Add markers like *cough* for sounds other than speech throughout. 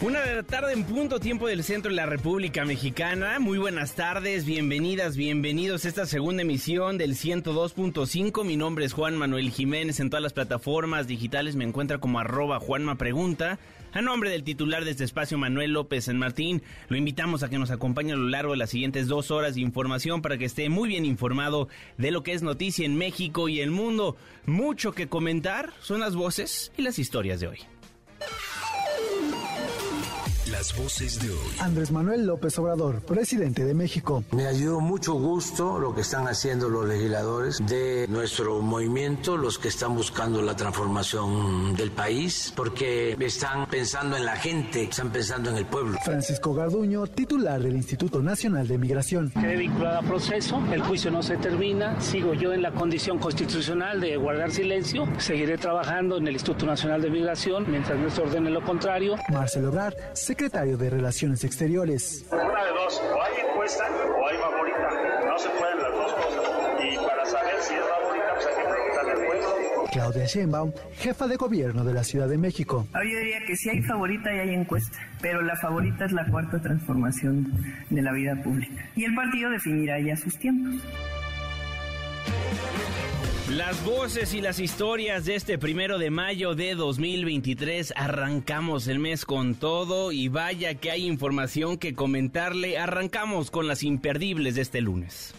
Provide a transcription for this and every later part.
Una de la tarde en punto, tiempo del centro de la República Mexicana. Muy buenas tardes, bienvenidas, bienvenidos a esta segunda emisión del 102.5. Mi nombre es Juan Manuel Jiménez. En todas las plataformas digitales me encuentra como arroba Juanma Pregunta. A nombre del titular de este espacio, Manuel López San Martín, lo invitamos a que nos acompañe a lo largo de las siguientes dos horas de información para que esté muy bien informado de lo que es noticia en México y el mundo. Mucho que comentar son las voces y las historias de hoy. Las voces de hoy. Andrés Manuel López Obrador, presidente de México. Me dio mucho gusto lo que están haciendo los legisladores de nuestro movimiento, los que están buscando la transformación del país, porque están pensando en la gente, están pensando en el pueblo. Francisco Garduño, titular del Instituto Nacional de Migración. Quedé vinculado a proceso, el juicio no se termina, sigo yo en la condición constitucional de guardar silencio, seguiré trabajando en el Instituto Nacional de Migración mientras no se ordene lo contrario. Marcelo Obrar, secretario de Relaciones Exteriores. Una de dos, o hay encuesta o hay favorita. No se pueden las dos cosas. Y para saber si es favorita, pues hay que preguntarle al pueblo. Claudia Sheinbaum, jefa de gobierno de la Ciudad de México. Yo diría que sí hay favorita y hay encuesta, pero la favorita es la cuarta transformación de la vida pública. Y el partido definirá ya sus tiempos. Las voces y las historias de este primero de mayo de 2023. Arrancamos el mes con todo y vaya que hay información que comentarle. Arrancamos con las imperdibles de este lunes.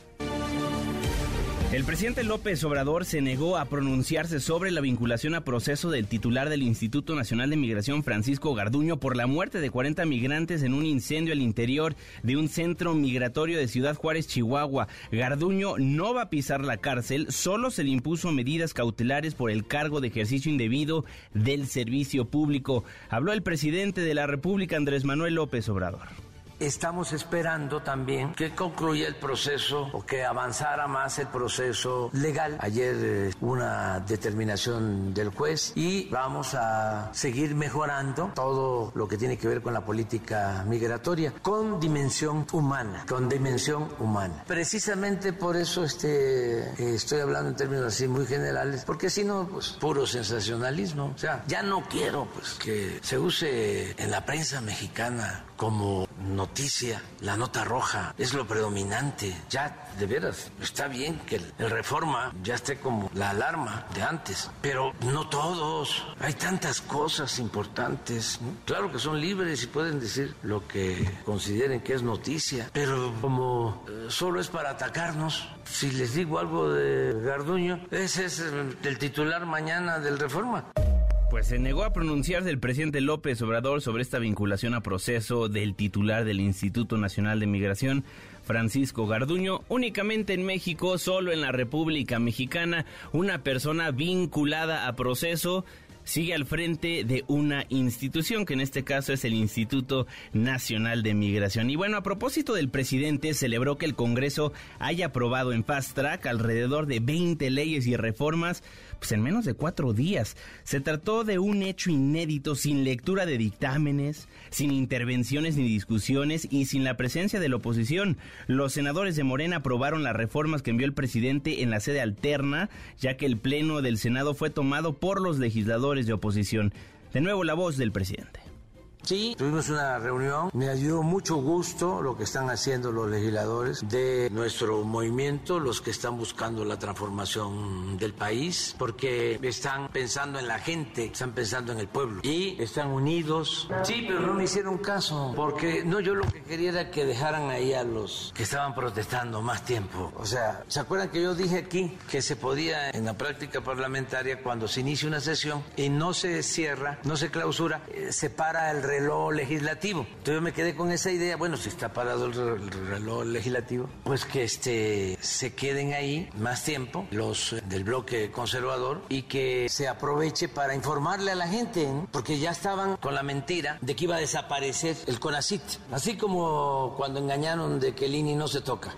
El presidente López Obrador se negó a pronunciarse sobre la vinculación a proceso del titular del Instituto Nacional de Migración, Francisco Garduño, por la muerte de 40 migrantes en un incendio al interior de un centro migratorio de Ciudad Juárez, Chihuahua. Garduño no va a pisar la cárcel, solo se le impuso medidas cautelares por el cargo de ejercicio indebido del servicio público. Habló el presidente de la República, Andrés Manuel López Obrador. Estamos esperando también que concluya el proceso o que avanzara más el proceso legal. Ayer eh, una determinación del juez y vamos a seguir mejorando todo lo que tiene que ver con la política migratoria con dimensión humana, con dimensión humana. Precisamente por eso este, eh, estoy hablando en términos así muy generales, porque si no, pues puro sensacionalismo. O sea, ya no quiero pues que se use en la prensa mexicana como noticia, la nota roja es lo predominante. Ya, de veras, está bien que el reforma ya esté como la alarma de antes, pero no todos. Hay tantas cosas importantes. Claro que son libres y pueden decir lo que consideren que es noticia, pero como eh, solo es para atacarnos, si les digo algo de Garduño, ese es el titular mañana del reforma. Pues se negó a pronunciarse el presidente López Obrador sobre esta vinculación a proceso del titular del Instituto Nacional de Migración, Francisco Garduño, únicamente en México, solo en la República Mexicana, una persona vinculada a proceso sigue al frente de una institución, que en este caso es el Instituto Nacional de Migración. Y bueno, a propósito del presidente, celebró que el Congreso haya aprobado en fast track alrededor de 20 leyes y reformas pues en menos de cuatro días. Se trató de un hecho inédito sin lectura de dictámenes, sin intervenciones ni discusiones y sin la presencia de la oposición. Los senadores de Morena aprobaron las reformas que envió el presidente en la sede alterna, ya que el pleno del Senado fue tomado por los legisladores de oposición. De nuevo la voz del presidente. Sí, tuvimos una reunión. Me dio mucho gusto lo que están haciendo los legisladores de nuestro movimiento, los que están buscando la transformación del país, porque están pensando en la gente, están pensando en el pueblo y están unidos. Sí, pero no me hicieron caso, porque no, yo lo que quería era que dejaran ahí a los que estaban protestando más tiempo. O sea, ¿se acuerdan que yo dije aquí que se podía en la práctica parlamentaria cuando se inicia una sesión y no se cierra, no se clausura, eh, se para el reloj legislativo. Entonces me quedé con esa idea, bueno, si está parado el, re- el reloj legislativo, pues que este se queden ahí más tiempo los eh, del bloque conservador y que se aproveche para informarle a la gente, porque ya estaban con la mentira de que iba a desaparecer el CONACIT, así como cuando engañaron de que el INI no se toca.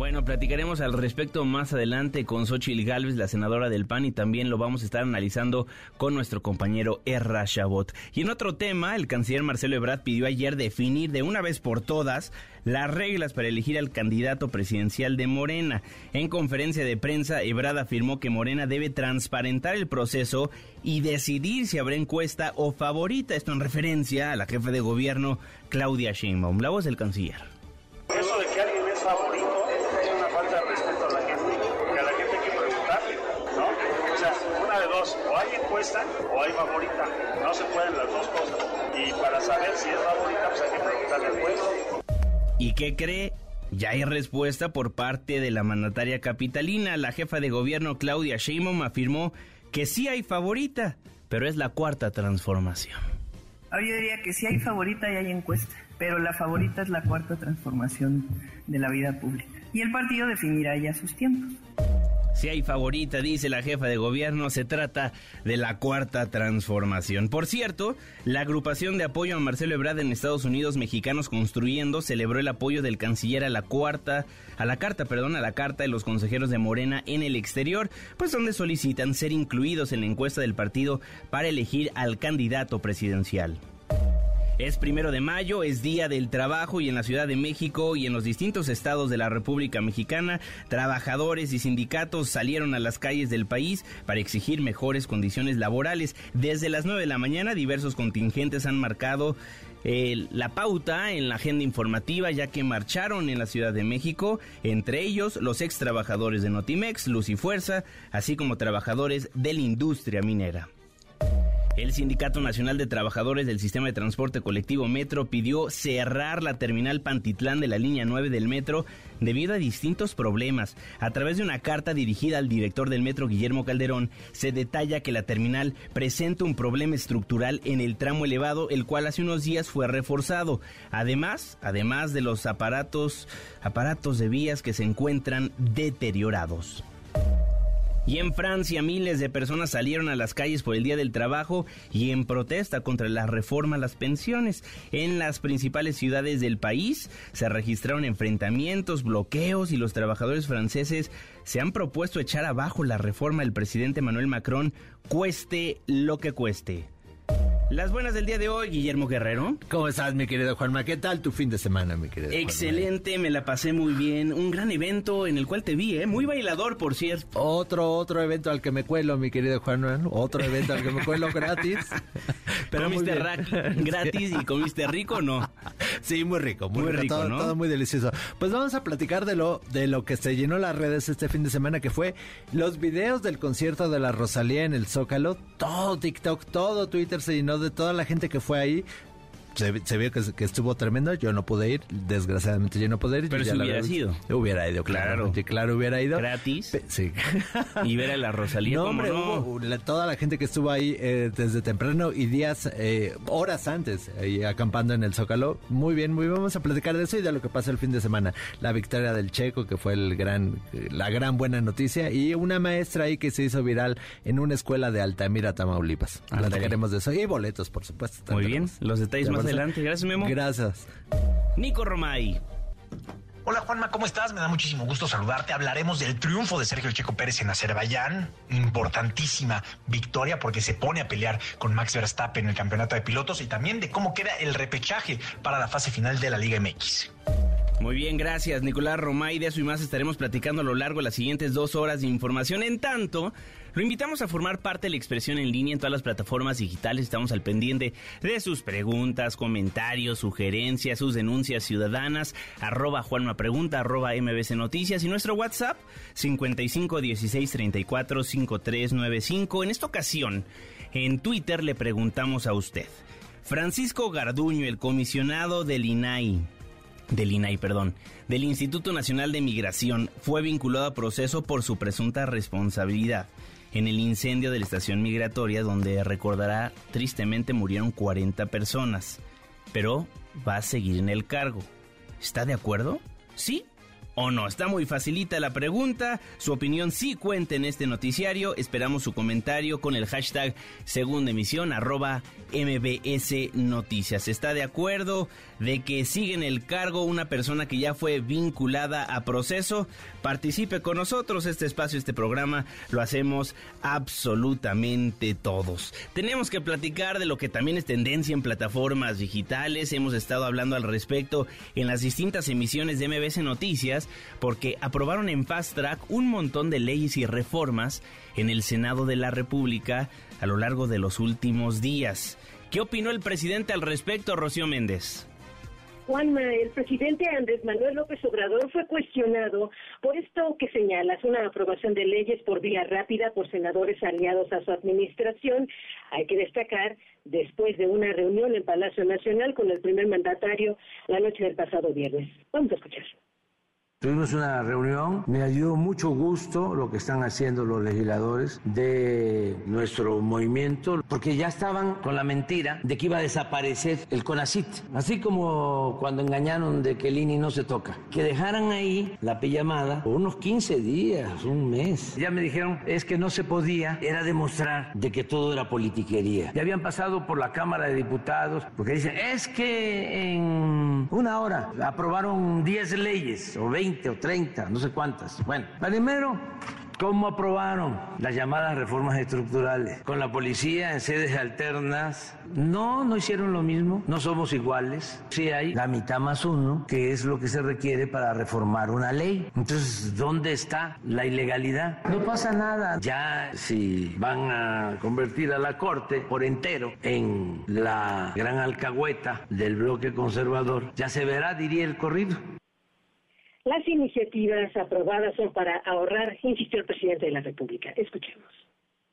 Bueno, platicaremos al respecto más adelante con Xochitl Galvez, la senadora del PAN, y también lo vamos a estar analizando con nuestro compañero Erra Chabot. Y en otro tema, el canciller Marcelo Ebrard pidió ayer definir de una vez por todas las reglas para elegir al candidato presidencial de Morena. En conferencia de prensa, Ebrard afirmó que Morena debe transparentar el proceso y decidir si habrá encuesta o favorita. Esto en referencia a la jefe de gobierno, Claudia Sheinbaum. La voz del canciller. Eso de que alguien es favorito es una falta de respeto a la gente, porque a la gente hay que preguntarle, ¿no? O sea, una de dos, o o hay favorita, no se pueden las dos cosas. Y para saber si es favorita, pues hay que preguntarle al pueblo. ¿Y qué cree? Ya hay respuesta por parte de la mandataria capitalina. La jefa de gobierno Claudia Sheinbaum afirmó que sí hay favorita, pero es la cuarta transformación. Ahora yo diría que sí hay favorita y hay encuesta, pero la favorita es la cuarta transformación de la vida pública. Y el partido definirá ya sus tiempos. Si hay favorita, dice la jefa de gobierno, se trata de la cuarta transformación. Por cierto, la agrupación de apoyo a Marcelo Ebrard en Estados Unidos, Mexicanos Construyendo, celebró el apoyo del canciller a la cuarta, a la carta, perdón, a la carta de los consejeros de Morena en el exterior, pues donde solicitan ser incluidos en la encuesta del partido para elegir al candidato presidencial. Es primero de mayo, es Día del Trabajo y en la Ciudad de México y en los distintos estados de la República Mexicana, trabajadores y sindicatos salieron a las calles del país para exigir mejores condiciones laborales. Desde las 9 de la mañana, diversos contingentes han marcado eh, la pauta en la agenda informativa ya que marcharon en la Ciudad de México, entre ellos los ex trabajadores de Notimex, Luz y Fuerza, así como trabajadores de la industria minera. El Sindicato Nacional de Trabajadores del Sistema de Transporte Colectivo Metro pidió cerrar la terminal Pantitlán de la línea 9 del metro debido a distintos problemas. A través de una carta dirigida al director del metro Guillermo Calderón, se detalla que la terminal presenta un problema estructural en el tramo elevado, el cual hace unos días fue reforzado. Además, además de los aparatos, aparatos de vías que se encuentran deteriorados. Y en Francia miles de personas salieron a las calles por el Día del Trabajo y en protesta contra la reforma a las pensiones. En las principales ciudades del país se registraron enfrentamientos, bloqueos y los trabajadores franceses se han propuesto echar abajo la reforma del presidente Manuel Macron, cueste lo que cueste. Las buenas del día de hoy, Guillermo Guerrero. ¿Cómo estás, mi querido Juanma? ¿Qué tal tu fin de semana, mi querido Juanma? Excelente, me la pasé muy bien. Un gran evento en el cual te vi, ¿eh? Muy bailador, por cierto. Otro, otro evento al que me cuelo, mi querido Juanma. Otro evento al que me cuelo gratis. *laughs* Pero comiste *laughs* gratis y comiste rico o no? Sí, muy rico, muy, Muy rico, rico, todo, ¿no? todo muy delicioso. Pues vamos a platicar de lo, de lo que se llenó las redes este fin de semana, que fue los videos del concierto de la Rosalía en el Zócalo. Todo TikTok, todo Twitter se llenó de toda la gente que fue ahí. Se, se vio que, que estuvo tremendo. Yo no pude ir, desgraciadamente yo no pude ir. Pero si la hubieras verdad- ido. Hubiera ido, claro. Claro. Claro, hubiera ido. Gratis. Pe- Sí. *laughs* Y ver a la Rosalía, No, ¿cómo hombre, no? hubo la- toda la gente que estuvo ahí eh, desde temprano y días, eh, horas antes, ahí acampando en el Zócalo. Muy bien, muy bien. Vamos a platicar de eso y de lo que pasó el fin de semana. La victoria del Checo, que fue el gran, eh, la gran buena noticia, y una maestra ahí que se hizo viral en una escuela de Altamira, Tamaulipas. Platicaremos de eso. Y boletos, por supuesto. Muy bien, los detalles ¿Te más adelante. Gracias, Memo. Gracias. Nico Romay. Hola Juanma, ¿cómo estás? Me da muchísimo gusto saludarte. Hablaremos del triunfo de Sergio El Checo Pérez en Azerbaiyán. Importantísima victoria porque se pone a pelear con Max Verstappen en el campeonato de pilotos y también de cómo queda el repechaje para la fase final de la Liga MX. Muy bien, gracias Nicolás Romay. De eso y más estaremos platicando a lo largo de las siguientes dos horas de información. En tanto, lo invitamos a formar parte de la expresión en línea en todas las plataformas digitales. Estamos al pendiente de sus preguntas, comentarios, sugerencias, sus denuncias ciudadanas. Arroba Juanma Pregunta, arroba MBC Noticias y nuestro WhatsApp 55 16 34 5395. En esta ocasión, en Twitter le preguntamos a usted. Francisco Garduño, el comisionado del INAI, del INAI, perdón, del Instituto Nacional de Migración, fue vinculado a proceso por su presunta responsabilidad en el incendio de la estación migratoria donde recordará tristemente murieron 40 personas, pero va a seguir en el cargo. ¿Está de acuerdo? ¿Sí o no? Está muy facilita la pregunta. Su opinión sí cuenta en este noticiario. Esperamos su comentario con el hashtag segunda emisión arroba MBS Noticias. ¿Está de acuerdo de que sigue en el cargo una persona que ya fue vinculada a proceso? Participe con nosotros. Este espacio, este programa, lo hacemos absolutamente todos. Tenemos que platicar de lo que también es tendencia en plataformas digitales. Hemos estado hablando al respecto en las distintas emisiones de MBS Noticias porque aprobaron en Fast Track un montón de leyes y reformas en el Senado de la República a lo largo de los últimos días. ¿Qué opinó el presidente al respecto, Rocío Méndez? Juanma, el presidente Andrés Manuel López Obrador fue cuestionado por esto que señalas, una aprobación de leyes por vía rápida por senadores aliados a su administración. Hay que destacar, después de una reunión en Palacio Nacional con el primer mandatario la noche del pasado viernes. Vamos a escuchar. Tuvimos una reunión, me dio mucho gusto lo que están haciendo los legisladores de nuestro movimiento, porque ya estaban con la mentira de que iba a desaparecer el CONACIT, así como cuando engañaron de que el INI no se toca, que dejaran ahí la pijamada por unos 15 días, un mes. Ya me dijeron, es que no se podía, era demostrar de que todo era politiquería. Ya habían pasado por la Cámara de Diputados, porque dicen, es que en una hora aprobaron 10 leyes o 20 o 30, no sé cuántas. Bueno, primero, ¿cómo aprobaron las llamadas reformas estructurales? Con la policía en sedes alternas. No, no hicieron lo mismo, no somos iguales. Sí hay la mitad más uno, que es lo que se requiere para reformar una ley. Entonces, ¿dónde está la ilegalidad? No pasa nada. Ya si van a convertir a la Corte por entero en la gran alcahueta del bloque conservador, ya se verá, diría el corrido. Las iniciativas aprobadas son para ahorrar, insistió el presidente de la República. Escuchemos.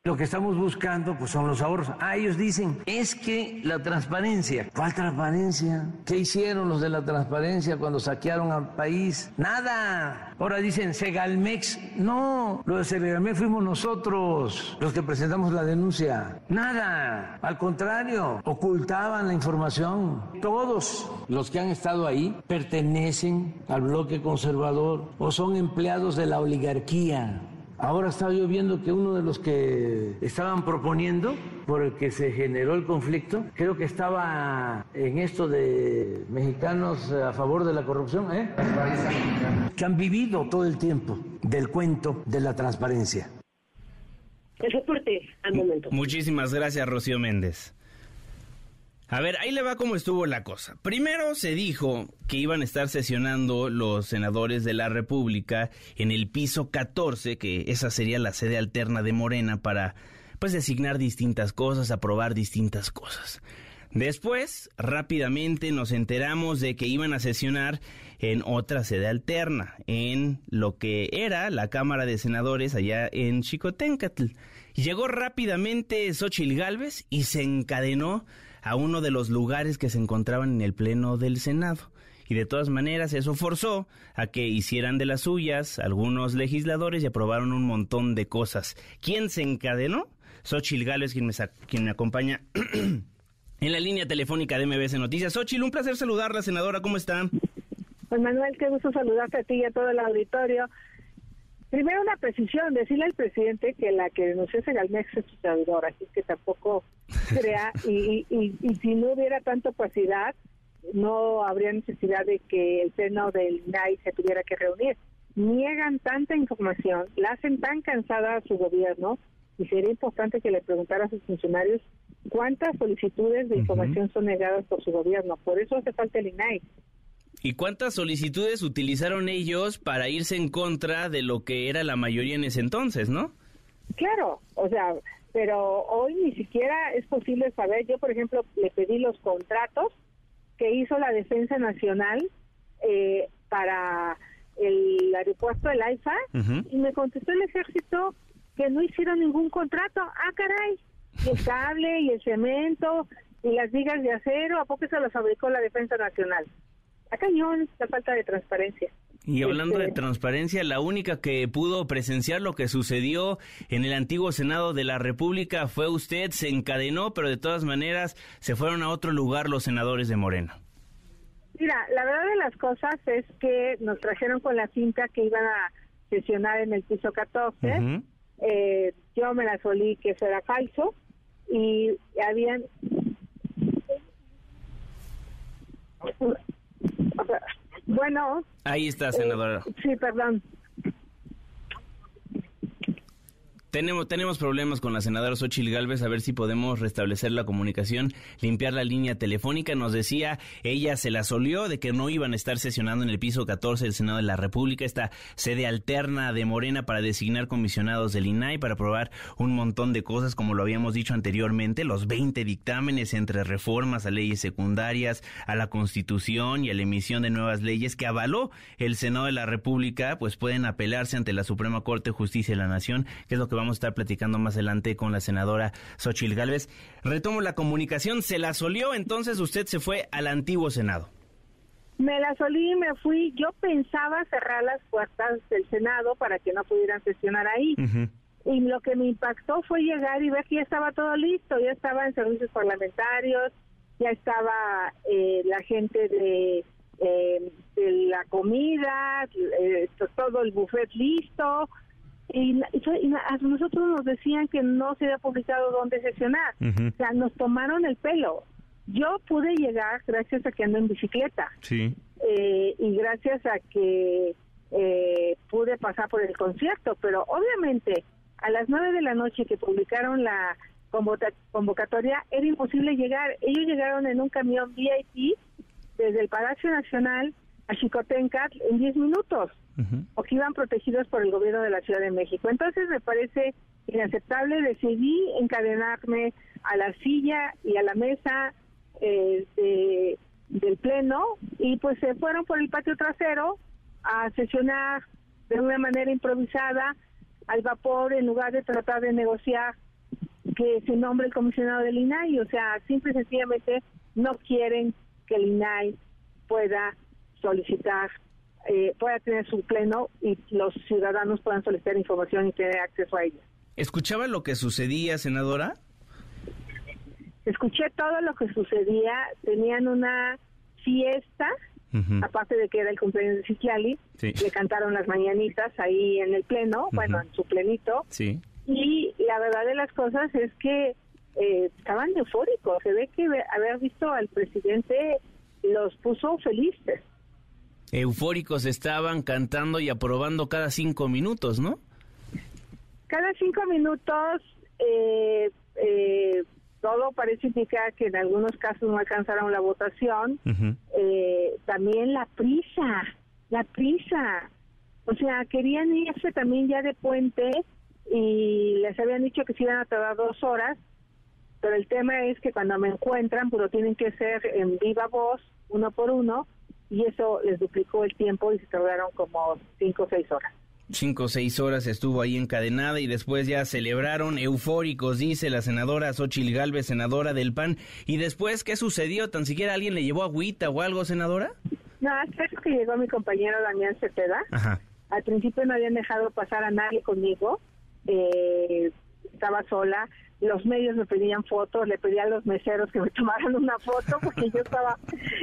Lo que estamos buscando pues son los ahorros. Ah, ellos dicen, es que la transparencia. ¿Cuál transparencia? ¿Qué hicieron los de la transparencia cuando saquearon al país? Nada. Ahora dicen Segalmex. No, lo de Segalmex fuimos nosotros los que presentamos la denuncia. Nada. Al contrario, ocultaban la información. Todos los que han estado ahí pertenecen al bloque conservador o son empleados de la oligarquía. Ahora estaba yo viendo que uno de los que estaban proponiendo, por el que se generó el conflicto, creo que estaba en esto de mexicanos a favor de la corrupción, ¿eh? que han vivido todo el tiempo del cuento de la transparencia. El reporte al momento. Muchísimas gracias, Rocío Méndez. A ver, ahí le va cómo estuvo la cosa. Primero se dijo que iban a estar sesionando los senadores de la República en el piso 14, que esa sería la sede alterna de Morena para pues designar distintas cosas, aprobar distintas cosas. Después, rápidamente nos enteramos de que iban a sesionar en otra sede alterna, en lo que era la Cámara de Senadores allá en Chicotencatl. Llegó rápidamente Xochil Gálvez y se encadenó a uno de los lugares que se encontraban en el Pleno del Senado. Y de todas maneras eso forzó a que hicieran de las suyas algunos legisladores y aprobaron un montón de cosas. ¿Quién se encadenó? Xochil Gálvez, quien me, quien me acompaña *clears throat* en la línea telefónica de MBS Noticias. Xochil, un placer saludarla, senadora, ¿cómo está? Pues Manuel, qué gusto saludarte a ti y a todo el auditorio. Primero una precisión, decirle al presidente que la que denunció Segalmex es su servidor, así que tampoco *laughs* crea, y, y, y, si no hubiera tanta opacidad, no habría necesidad de que el seno del INAI se tuviera que reunir. Niegan tanta información, la hacen tan cansada a su gobierno, y sería importante que le preguntara a sus funcionarios cuántas solicitudes de información son negadas por su gobierno. Por eso hace falta el INAI. ¿Y cuántas solicitudes utilizaron ellos para irse en contra de lo que era la mayoría en ese entonces, no? Claro, o sea, pero hoy ni siquiera es posible saber. Yo, por ejemplo, le pedí los contratos que hizo la Defensa Nacional eh, para el aeropuerto del AIFA y me contestó el ejército que no hicieron ningún contrato. Ah, caray, y el cable y el cemento y las vigas de acero, ¿a poco se los fabricó la Defensa Nacional? A cañón la falta de transparencia. Y hablando de este, transparencia, la única que pudo presenciar lo que sucedió en el antiguo Senado de la República fue usted, se encadenó, pero de todas maneras se fueron a otro lugar los senadores de Morena. Mira, la verdad de las cosas es que nos trajeron con la cinta que iban a sesionar en el piso 14. Eh, yo me la solí que eso era falso y habían bueno. Ahí está, senadora. Eh, sí, perdón. Tenemos, tenemos problemas con la senadora Xochil Gálvez, a ver si podemos restablecer la comunicación, limpiar la línea telefónica. Nos decía, ella se la solió de que no iban a estar sesionando en el piso 14 del Senado de la República, esta sede alterna de Morena para designar comisionados del INAI, para aprobar un montón de cosas, como lo habíamos dicho anteriormente, los 20 dictámenes entre reformas a leyes secundarias, a la Constitución y a la emisión de nuevas leyes que avaló el Senado de la República, pues pueden apelarse ante la Suprema Corte de Justicia de la Nación, que es lo que vamos a estar platicando más adelante con la senadora Xochil Gálvez. Retomo la comunicación, se la solió, entonces usted se fue al antiguo Senado. Me la solí y me fui. Yo pensaba cerrar las puertas del Senado para que no pudieran sesionar ahí. Y lo que me impactó fue llegar y ver que ya estaba todo listo, ya estaba en servicios parlamentarios, ya estaba eh, la gente de, eh, de la comida, eh, todo el buffet listo, y, a nosotros nos decían que no se había publicado dónde sesionar. O sea, nos tomaron el pelo. Yo pude llegar gracias a que ando en bicicleta. Sí. Eh, y gracias a que eh, pude pasar por el concierto, pero obviamente a las nueve de la noche que publicaron la convocatoria era imposible llegar. Ellos llegaron en un camión VIP desde el Palacio Nacional a Chicotenca en diez minutos o que iban protegidos por el gobierno de la Ciudad de México. Entonces me parece inaceptable, decidí encadenarme a la silla y a la mesa eh, del Pleno y pues se fueron por el patio trasero a sesionar de una manera improvisada al vapor en lugar de tratar de negociar que se nombre el comisionado del INAI, o sea, simple y sencillamente no quieren que el INAI pueda solicitar eh, pueda tener su pleno y los ciudadanos puedan solicitar información y tener acceso a ella. ¿Escuchaba lo que sucedía, senadora? Escuché todo lo que sucedía. Tenían una fiesta, aparte de que era el cumpleaños de Ciclali, le cantaron las mañanitas ahí en el pleno, bueno, en su plenito. Sí. Y la verdad de las cosas es que eh, estaban eufóricos. Se ve que haber visto al presidente los puso felices eufóricos estaban cantando y aprobando cada cinco minutos, ¿no? Cada cinco minutos, eh, eh, todo parece indicar que en algunos casos no alcanzaron la votación. Eh, también la prisa, la prisa. O sea, querían irse también ya de puente y les habían dicho que se iban a tardar dos horas, pero el tema es que cuando me encuentran, pues lo tienen que hacer en viva voz, uno por uno, y eso les duplicó el tiempo y se tardaron como cinco o seis horas. Cinco o seis horas estuvo ahí encadenada y después ya celebraron eufóricos, dice la senadora Xochil Gálvez, senadora del PAN. ¿Y después qué sucedió? ¿Tan siquiera alguien le llevó agüita o algo, senadora? No, es que llegó mi compañero Damián Cepeda. Al principio no habían dejado pasar a nadie conmigo. Eh, estaba sola los medios me pedían fotos, le pedí a los meseros que me *laughs* tomaran una foto porque yo estaba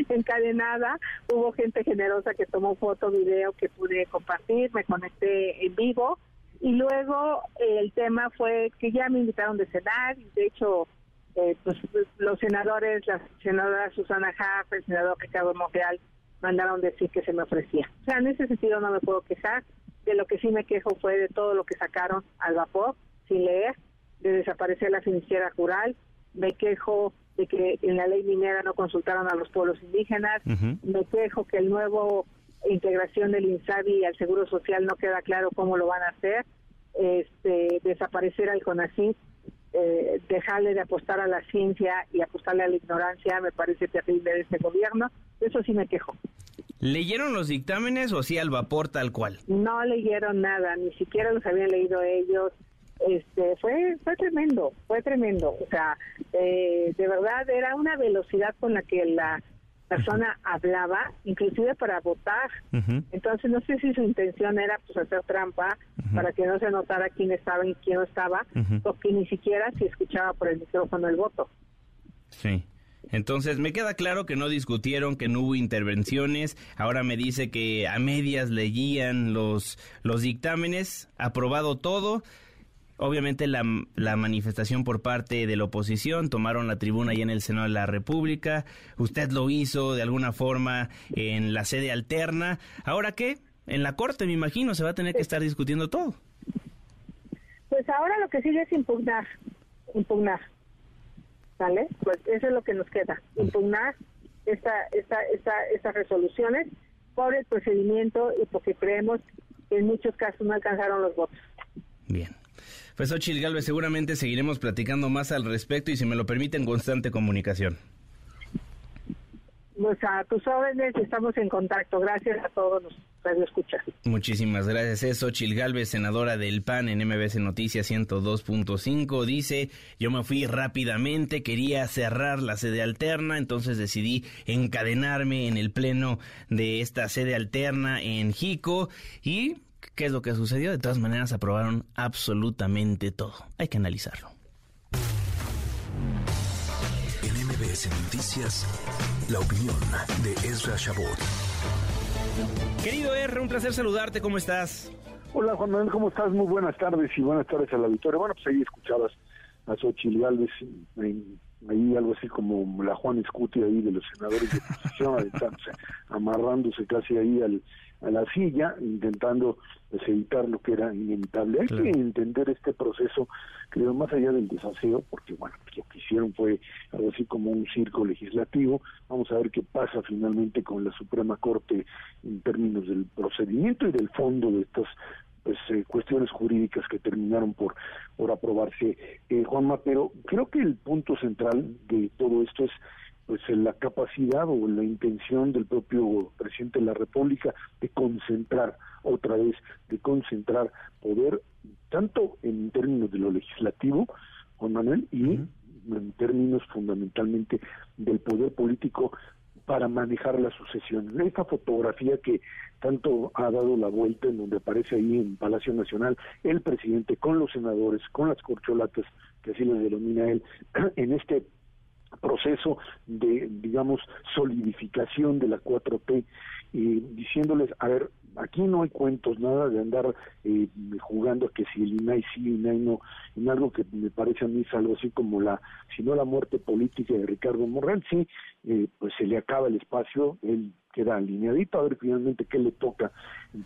encadenada. Hubo gente generosa que tomó foto, video que pude compartir, me conecté en vivo y luego eh, el tema fue que ya me invitaron de cenar y de hecho eh, pues, los senadores, la senadora Susana Jaff, el senador Ricardo Monreal mandaron decir que se me ofrecía. O sea, en ese sentido no me puedo quejar. De lo que sí me quejo fue de todo lo que sacaron al vapor sin leer de desaparecer la financiera rural, me quejo de que en la ley minera no consultaron a los pueblos indígenas, me quejo que el nuevo integración del INSABI al Seguro Social no queda claro cómo lo van a hacer, este, desaparecer al CONACYT, eh, dejarle de apostar a la ciencia y apostarle a la ignorancia me parece terrible de este gobierno, eso sí me quejo. ¿Leyeron los dictámenes o sí al vapor tal cual? No leyeron nada, ni siquiera los habían leído ellos, este fue fue tremendo fue tremendo. O sea eh, de verdad era una velocidad con la que la persona hablaba inclusive para votar. Entonces no sé si su intención era pues hacer trampa para que no se notara quién estaba y quién no estaba porque ni siquiera se escuchaba por el micrófono el voto. Sí. Entonces, me queda claro que no discutieron, que no hubo intervenciones. Ahora me dice que a medias leían los, los dictámenes, aprobado todo. Obviamente la, la, manifestación por parte de la oposición, tomaron la tribuna ahí en el Senado de la República, usted lo hizo de alguna forma en la sede alterna. ¿Ahora qué? En la Corte, me imagino, se va a tener que estar discutiendo todo. Pues ahora lo que sigue es impugnar, impugnar. ¿Vale? Pues eso es lo que nos queda, impugnar esta, esta, esta, estas resoluciones por el procedimiento y porque creemos que en muchos casos no alcanzaron los votos. Bien. Pues Ochil Galvez, seguramente seguiremos platicando más al respecto y si me lo permite en constante comunicación. Pues a tus órdenes estamos en contacto. Gracias a todos los radioescuchas. Muchísimas gracias. Es Ochil Galvez, senadora del PAN en MBC Noticias 102.5. Dice, yo me fui rápidamente, quería cerrar la sede alterna, entonces decidí encadenarme en el pleno de esta sede alterna en Jico y ¿Qué es lo que sucedió? De todas maneras aprobaron absolutamente todo. Hay que analizarlo. En MBS Noticias, la opinión de Ezra Shabot. Querido R, un placer saludarte. ¿Cómo estás? Hola Juan Manuel, ¿cómo estás? Muy buenas tardes y buenas tardes a la auditorio. Bueno, pues ahí escuchabas a Xochitl Galvez, ahí algo así como la Juan Escuti ahí de los senadores de oposición, *laughs* amarrándose casi ahí al, a la silla, intentando pues, evitar lo que era inevitable. Hay que entender este proceso, creo, más allá del desaseo, porque bueno, lo que hicieron fue algo así como un circo legislativo. Vamos a ver qué pasa finalmente con la Suprema Corte en términos del procedimiento y del fondo de estas pues eh, cuestiones jurídicas que terminaron por por aprobarse eh, Juanma pero creo que el punto central de todo esto es pues la capacidad o la intención del propio presidente de la República de concentrar otra vez, de concentrar poder tanto en términos de lo legislativo, Juan Manuel, y en términos fundamentalmente del poder político para manejar la sucesión. Esta fotografía que tanto ha dado la vuelta en donde aparece ahí en Palacio Nacional el presidente con los senadores, con las corcholatas, que así les denomina él, *clears throat* en este proceso de, digamos, solidificación de la 4T, y diciéndoles, a ver, aquí no hay cuentos, nada de andar eh, jugando que si el INAI sí, INAI no, en algo que me parece a mí es algo así como la, si no la muerte política de Ricardo Morrell, sí, eh, pues se le acaba el espacio, él queda alineadito, a ver finalmente qué le toca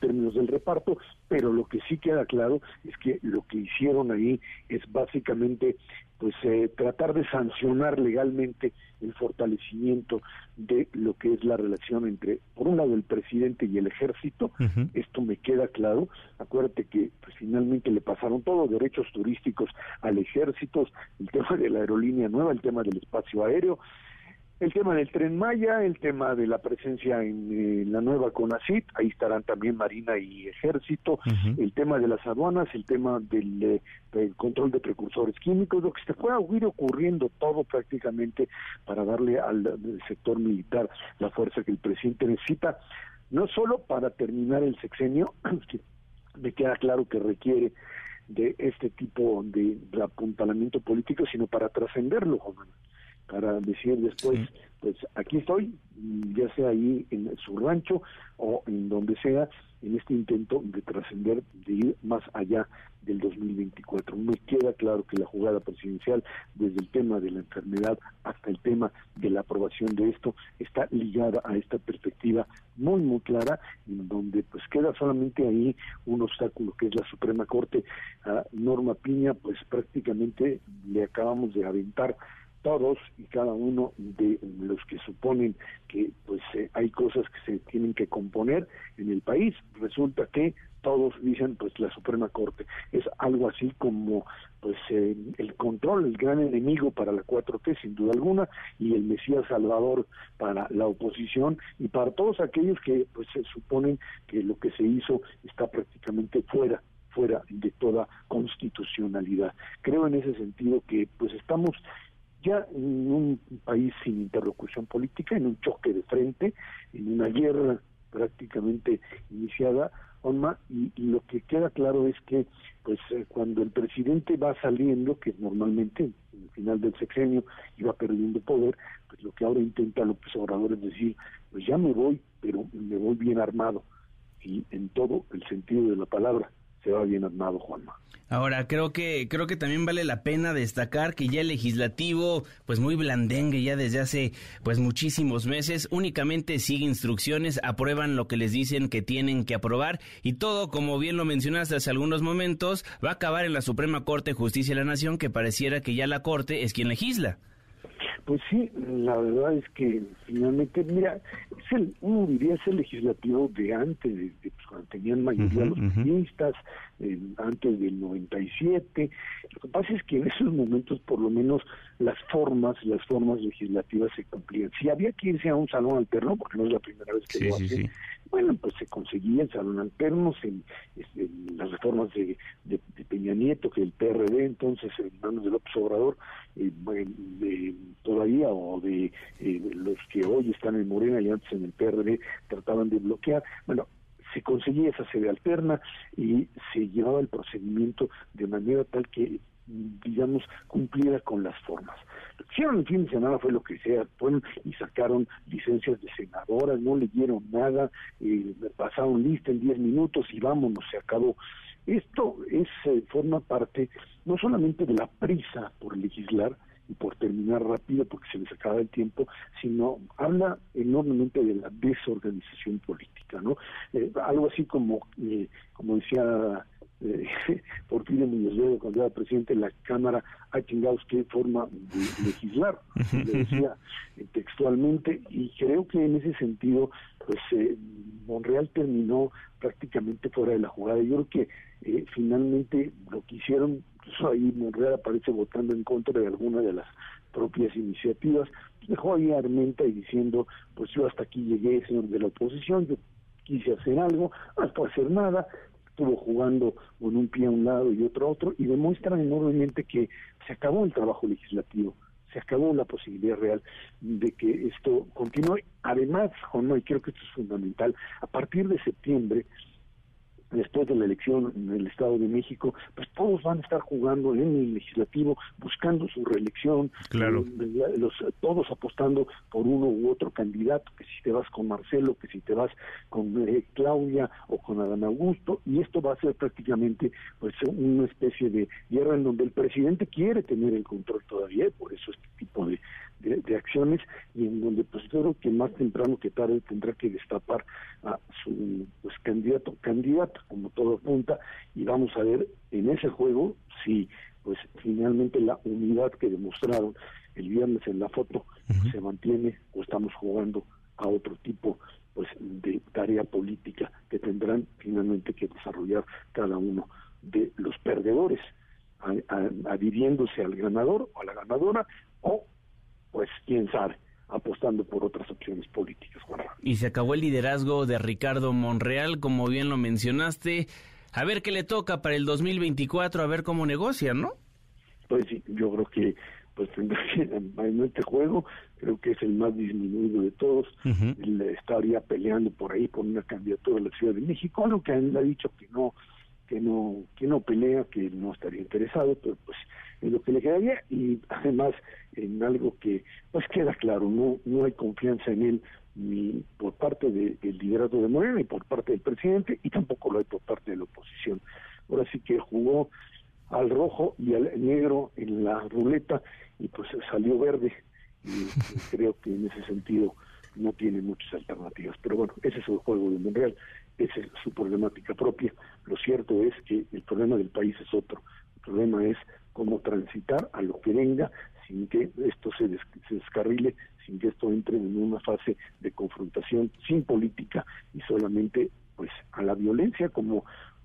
términos del reparto, pero lo que sí queda claro es que lo que hicieron ahí es básicamente pues eh, tratar de sancionar legalmente el fortalecimiento de lo que es la relación entre, por un lado, el presidente y el ejército. Esto me queda claro. Acuérdate que pues, finalmente le pasaron todos derechos turísticos al ejército, el tema de la aerolínea nueva, el tema del espacio aéreo, el tema del tren Maya, el tema de la presencia en, la nueva CONACIT, ahí estarán también Marina y Ejército, el tema de las aduanas, el tema eh, del, control de precursores químicos, lo que se pueda ir ocurriendo todo prácticamente para darle al, sector militar la fuerza que el presidente necesita, no solo para terminar el sexenio, *clears throat* que me queda claro que requiere de este tipo de, apuntalamiento político, sino para trascenderlo, Juan para decir después, pues aquí estoy, ya sea ahí en su rancho o en donde sea, en este intento de trascender, de ir más allá del 2024. Me queda claro que la jugada presidencial, desde el tema de la enfermedad hasta el tema de la aprobación de esto, está ligada a esta perspectiva muy, muy clara, en donde pues queda solamente ahí un obstáculo que es la Suprema Corte. A Norma Piña, pues prácticamente le acabamos de aventar todos y cada uno de los que suponen que pues eh, hay cosas que se tienen que componer en el país resulta que todos dicen pues la Suprema Corte es algo así como pues eh, el control el gran enemigo para la 4T sin duda alguna y el Mesías Salvador para la oposición y para todos aquellos que pues se suponen que lo que se hizo está prácticamente fuera fuera de toda constitucionalidad. Creo en ese sentido que pues estamos ya en un país sin interlocución política, en un choque de frente, en una guerra prácticamente iniciada, Juanma, y, lo que queda claro es que pues eh, cuando el presidente va saliendo, que normalmente en el final del sexenio iba perdiendo poder, pues lo que ahora intenta López Obrador es decir, pues ya me voy, pero me voy bien armado, y en todo el sentido de la palabra, se va bien armado, Juanma. Ahora, creo que, creo que también vale la pena destacar que ya el legislativo, pues muy blandengue ya desde hace pues muchísimos meses, únicamente sigue instrucciones, aprueban lo que les dicen que tienen que aprobar y todo, como bien lo mencionaste hace algunos momentos, va a acabar en la Suprema Corte de Justicia de la Nación, que pareciera que ya la Corte es quien legisla. Pues sí, la verdad es que finalmente, mira, es el, uno diría es el legislativo de antes, de, pues, cuando tenían mayoría los periodistas, antes del 97. Lo que pasa es que en esos momentos, por lo menos, las formas, las formas legislativas se cumplían. Si había que irse a un salón alterno, porque no es la primera vez que lo hace, bueno, pues se conseguía el salón alterno, en este, las reformas de, de, Peña Nieto, que el PRD entonces en manos de López Obrador, eh, todavía, o de eh, los que hoy están en Morena y antes en el PRD, trataban de bloquear. Bueno, se conseguía esa sede alterna y se llevaba el procedimiento de manera tal que digamos, cumpliera con las formas. Lo que hicieron el fin de semana fue lo que sea, fueron y sacaron licencias de senadoras, no leyeron nada, eh, pasaron lista en 10 minutos y vámonos, se acabó. Esto es eh, forma parte no solamente de la prisa por legislar, y por terminar rápido porque se les acaba el tiempo, sino habla enormemente de la desorganización política, ¿no? Eh, algo así como, eh, como decía eh, *laughs* Porfirio Muñoz cuando era presidente de la Cámara, hay chingados qué forma de legislar, le decía eh, textualmente, y creo que en ese sentido, pues eh, Monreal terminó prácticamente fuera de la jugada. Yo creo que eh, finalmente lo que hicieron, incluso ahí Monreal aparece votando en contra de alguna de las propias iniciativas, dejó ahí a Armenta y diciendo, pues yo hasta aquí llegué, señor de la oposición, yo quise hacer algo, no puedo hacer nada, estuvo jugando con un pie a un lado y otro a otro, y demuestran enormemente que se acabó el trabajo legislativo, se acabó la posibilidad real de que esto continúe. Además, no, y creo que esto es fundamental, a partir de septiembre después de la elección en el Estado de México, pues todos van a estar jugando en el legislativo, buscando su reelección, claro. Eh, los, todos apostando por uno u otro candidato, que si te vas con Marcelo, que si te vas con eh, Claudia o con Adán Augusto, y esto va a ser prácticamente pues una especie de guerra en donde el presidente quiere tener el control todavía, por eso este tipo de, de, acciones y en donde pues yo creo que más temprano que tarde tendrá que destapar a su pues candidato candidata como todo apunta y vamos a ver en ese juego si pues finalmente la unidad que demostraron el viernes en la foto se mantiene o estamos jugando a otro tipo pues de tarea política que tendrán finalmente que desarrollar cada uno de los perdedores adhiriéndose al ganador o a la ganadora o pues quién sabe, apostando por otras opciones políticas. Y se acabó el liderazgo de Ricardo Monreal, como bien lo mencionaste. A ver qué le toca para el 2024, a ver cómo negocia, ¿no? Pues sí, yo creo que pues tendrá que, *laughs* en este juego, creo que es el más disminuido de todos, él estaría peleando por ahí por una candidatura a la Ciudad de México, algo que él ha dicho que no, que no, que no pelea, que no estaría interesado, pero pues en lo que le quedaría y además en algo que pues queda claro, no, no hay confianza en él ni por parte del liderazgo de Morena ni por parte del presidente y tampoco lo hay por parte de la oposición. Ahora sí que jugó al rojo y al negro en la ruleta y pues salió verde y, creo que en ese sentido no tiene muchas alternativas. Pero bueno, ese es el juego de Monreal, esa es su problemática propia. Lo cierto es que el problema del país es otro. El problema es cómo transitar a lo que venga sin que esto se, descarrile, sin que esto entre en una fase de confrontación sin política y solamente pues a la violencia como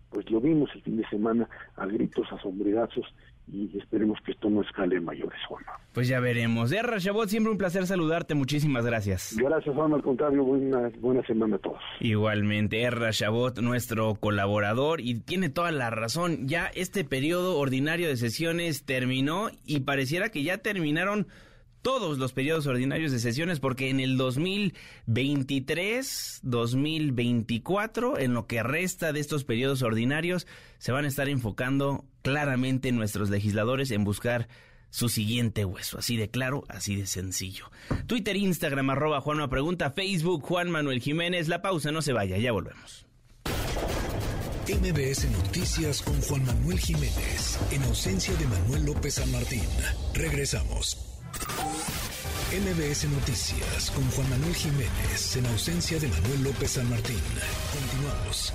pues lo vimos el fin de semana a gritos, a sombrerazos y esperemos que esto no escale mayores, Juan. Pues ya veremos. Erra Chabot, siempre un placer saludarte. Muchísimas gracias. Gracias, Juan. Al contrario, buena, buena semana a todos. Igualmente, Erra Chabot, nuestro colaborador, y tiene toda la razón. Ya este periodo ordinario de sesiones terminó y pareciera que ya terminaron todos los periodos ordinarios de sesiones porque en el 2023, 2024, en lo que resta de estos periodos ordinarios, se van a estar enfocando claramente nuestros legisladores en buscar su siguiente hueso. Así de claro, así de sencillo. Twitter, Instagram, arroba Juanma Pregunta, Facebook, Juan Manuel Jiménez. La pausa, no se vaya, ya volvemos. MBS Noticias con Juan Manuel Jiménez, en ausencia de Manuel López San Martín. Regresamos. MBS Noticias con Juan Manuel Jiménez, en ausencia de Manuel López San Martín. Continuamos.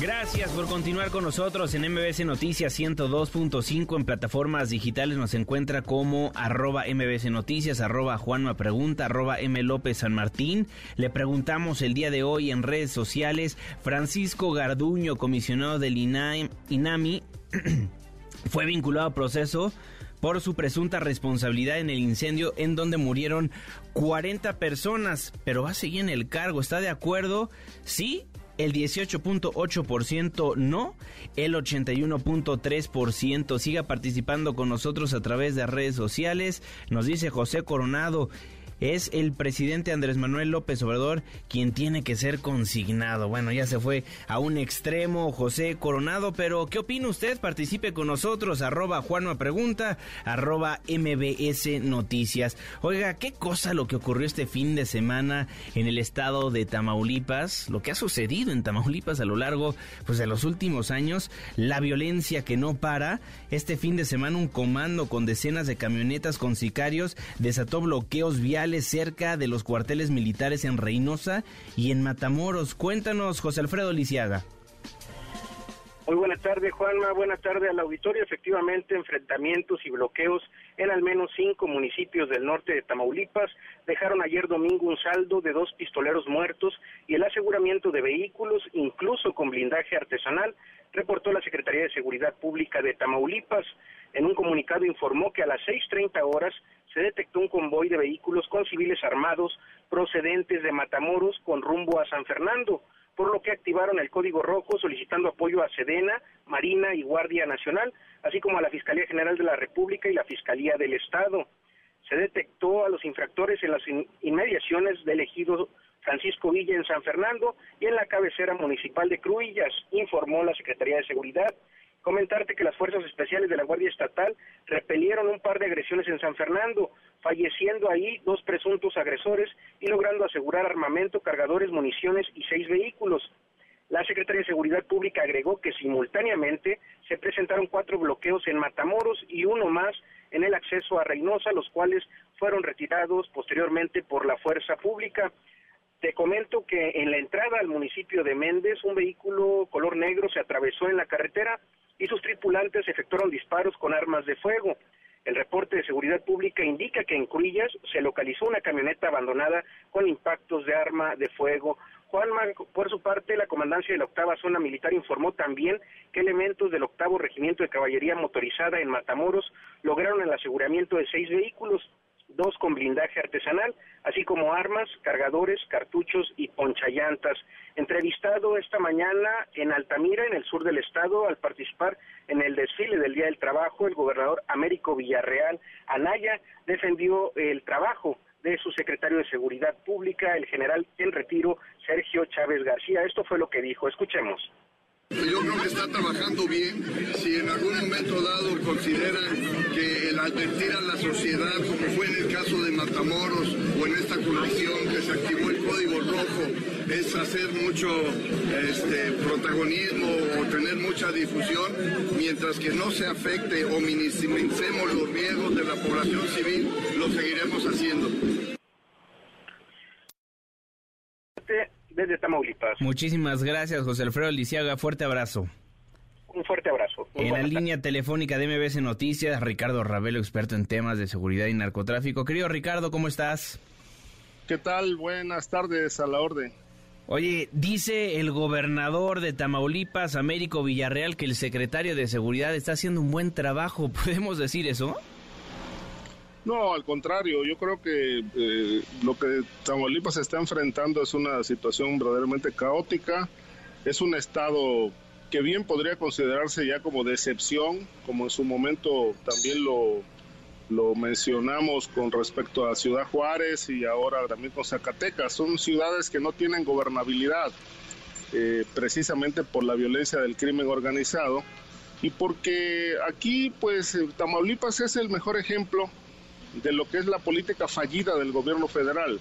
Gracias por continuar con nosotros en MBS Noticias 102.5 en plataformas digitales. Nos encuentra como arroba MBS Noticias, arroba Juanma Pregunta, arroba M López San Martín. Le preguntamos el día de hoy en redes sociales, Francisco Garduño, comisionado del INAMI, *clears throat* fue vinculado a proceso por su presunta responsabilidad en el incendio en donde murieron 40 personas, pero va a seguir en el cargo. ¿Está de acuerdo? Sí, el 18.8% no, el 81.3% siga participando con nosotros a través de redes sociales. Nos dice José Coronado, es el presidente Andrés Manuel López Obrador quien tiene que ser consignado. Bueno, ya se fue a un extremo José Coronado, pero ¿qué opina usted? Participe con nosotros, arroba Juanma Pregunta, arroba MBS Noticias. Oiga, ¿qué cosa lo que ocurrió este fin de semana en el estado de Tamaulipas? Lo que ha sucedido en Tamaulipas a lo largo pues, de los últimos años, la violencia que no para. Este fin de semana un comando con decenas de camionetas con sicarios desató bloqueos viales cerca de los cuarteles militares en Reynosa y en Matamoros. Cuéntanos, José Alfredo Lisiaga. Muy buenas tardes, Juanma. Buenas tardes al auditorio. Efectivamente, enfrentamientos y bloqueos en al menos cinco municipios del norte de Tamaulipas dejaron ayer domingo un saldo de dos pistoleros muertos y el aseguramiento de vehículos, incluso con blindaje artesanal, reportó la Secretaría de Seguridad Pública de Tamaulipas. En un comunicado informó que a las 6.30 horas se detectó un convoy de vehículos con civiles armados procedentes de Matamoros con rumbo a San Fernando, por lo que activaron el código rojo solicitando apoyo a Sedena, Marina y Guardia Nacional, así como a la Fiscalía General de la República y la Fiscalía del Estado. Se detectó a los infractores en las inmediaciones del ejido Francisco Villa en San Fernando y en la cabecera municipal de Cruillas, informó la Secretaría de Seguridad. Comentarte que las fuerzas especiales de la Guardia Estatal repelieron un par de agresiones en San Fernando, falleciendo ahí dos presuntos agresores y logrando asegurar armamento, cargadores, municiones y seis vehículos. La Secretaría de Seguridad Pública agregó que simultáneamente se presentaron cuatro bloqueos en Matamoros y uno más en el acceso a Reynosa, los cuales fueron retirados posteriormente por la fuerza pública. Te comento que en la entrada al municipio de Méndez, un vehículo color negro se atravesó en la carretera y sus tripulantes efectuaron disparos con armas de fuego. El reporte de seguridad pública indica que en Cruillas se localizó una camioneta abandonada con impactos de arma de fuego. Juanma, por su parte, la comandancia de la octava zona militar informó también que elementos del octavo regimiento de caballería motorizada en Matamoros lograron el aseguramiento de seis vehículos dos con blindaje artesanal, así como armas, cargadores, cartuchos y ponchallantas. Entrevistado esta mañana en Altamira, en el sur del estado, al participar en el desfile del Día del Trabajo, el gobernador Américo Villarreal Anaya defendió el trabajo de su secretario de Seguridad Pública, el general en retiro, Sergio Chávez García. Esto fue lo que dijo. Escuchemos. Yo creo que está trabajando bien. Si en algún momento dado consideran que el advertir a la sociedad, como fue en el caso de Matamoros o en esta comisión que se activó el código rojo, es hacer mucho este, protagonismo o tener mucha difusión, mientras que no se afecte o minimicemos los riesgos de la población civil, lo seguiremos haciendo. Desde Tamaulipas. Muchísimas gracias, José Alfredo Lisiaga. Fuerte abrazo. Un fuerte abrazo. en la línea telefónica de MBS Noticias, Ricardo Ravelo, experto en temas de seguridad y narcotráfico. Querido Ricardo, ¿cómo estás? ¿Qué tal? Buenas tardes, a la orden. Oye, dice el gobernador de Tamaulipas, Américo Villarreal, que el secretario de Seguridad está haciendo un buen trabajo. *laughs* ¿Podemos decir eso? No, al contrario, yo creo que eh, lo que Tamaulipas está enfrentando es una situación verdaderamente caótica, es un estado que bien podría considerarse ya como de excepción, como en su momento también lo, lo mencionamos con respecto a Ciudad Juárez y ahora también con Zacatecas. Son ciudades que no tienen gobernabilidad eh, precisamente por la violencia del crimen organizado y porque aquí pues Tamaulipas es el mejor ejemplo de lo que es la política fallida del gobierno federal.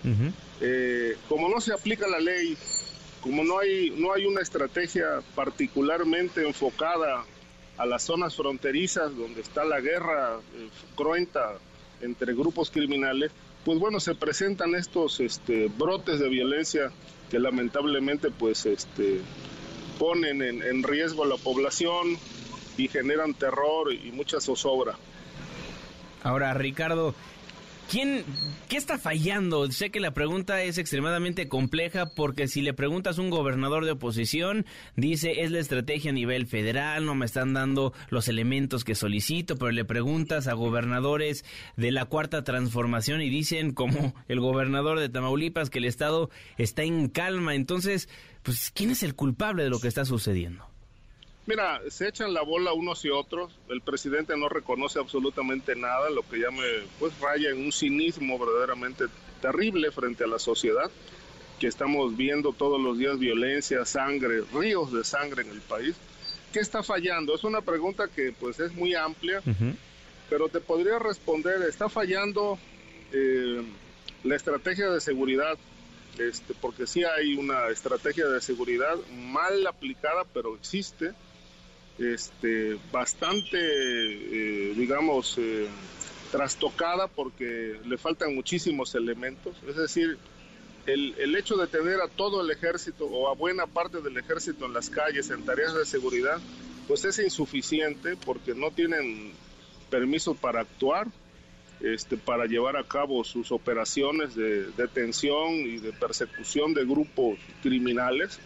Eh, como no se aplica la ley, como no hay, no hay una estrategia particularmente enfocada a las zonas fronterizas donde está la guerra eh, cruenta entre grupos criminales, pues bueno, se presentan estos este, brotes de violencia que lamentablemente pues este, ponen en, en riesgo a la población y generan terror y mucha zozobra. Ahora, Ricardo, ¿Quién, ¿Qué está fallando? Sé que la pregunta es extremadamente compleja porque si le preguntas a un gobernador de oposición, dice es la estrategia a nivel federal, no me están dando los elementos que solicito, pero le preguntas a gobernadores de la cuarta transformación y dicen como el gobernador de Tamaulipas que el Estado está en calma. Entonces, pues, ¿quién es el culpable de lo que está sucediendo? Mira, se echan la bola unos y otros. El presidente no reconoce absolutamente nada, lo que ya me pues raya en un cinismo verdaderamente terrible frente a la sociedad, que estamos viendo todos los días violencia, sangre, ríos de sangre en el país. ¿Qué está fallando? Es una pregunta que pues es muy amplia, pero te podría responder, está fallando eh, la estrategia de seguridad, este, porque sí hay una estrategia de seguridad mal aplicada, pero existe este, bastante, eh, digamos, eh, trastocada porque le faltan muchísimos elementos. Es decir, el, el, hecho de tener a todo el ejército o a buena parte del ejército en las calles en tareas de seguridad, pues es insuficiente porque no tienen permiso para actuar, este, para llevar a cabo sus operaciones de detención y de persecución de grupos criminales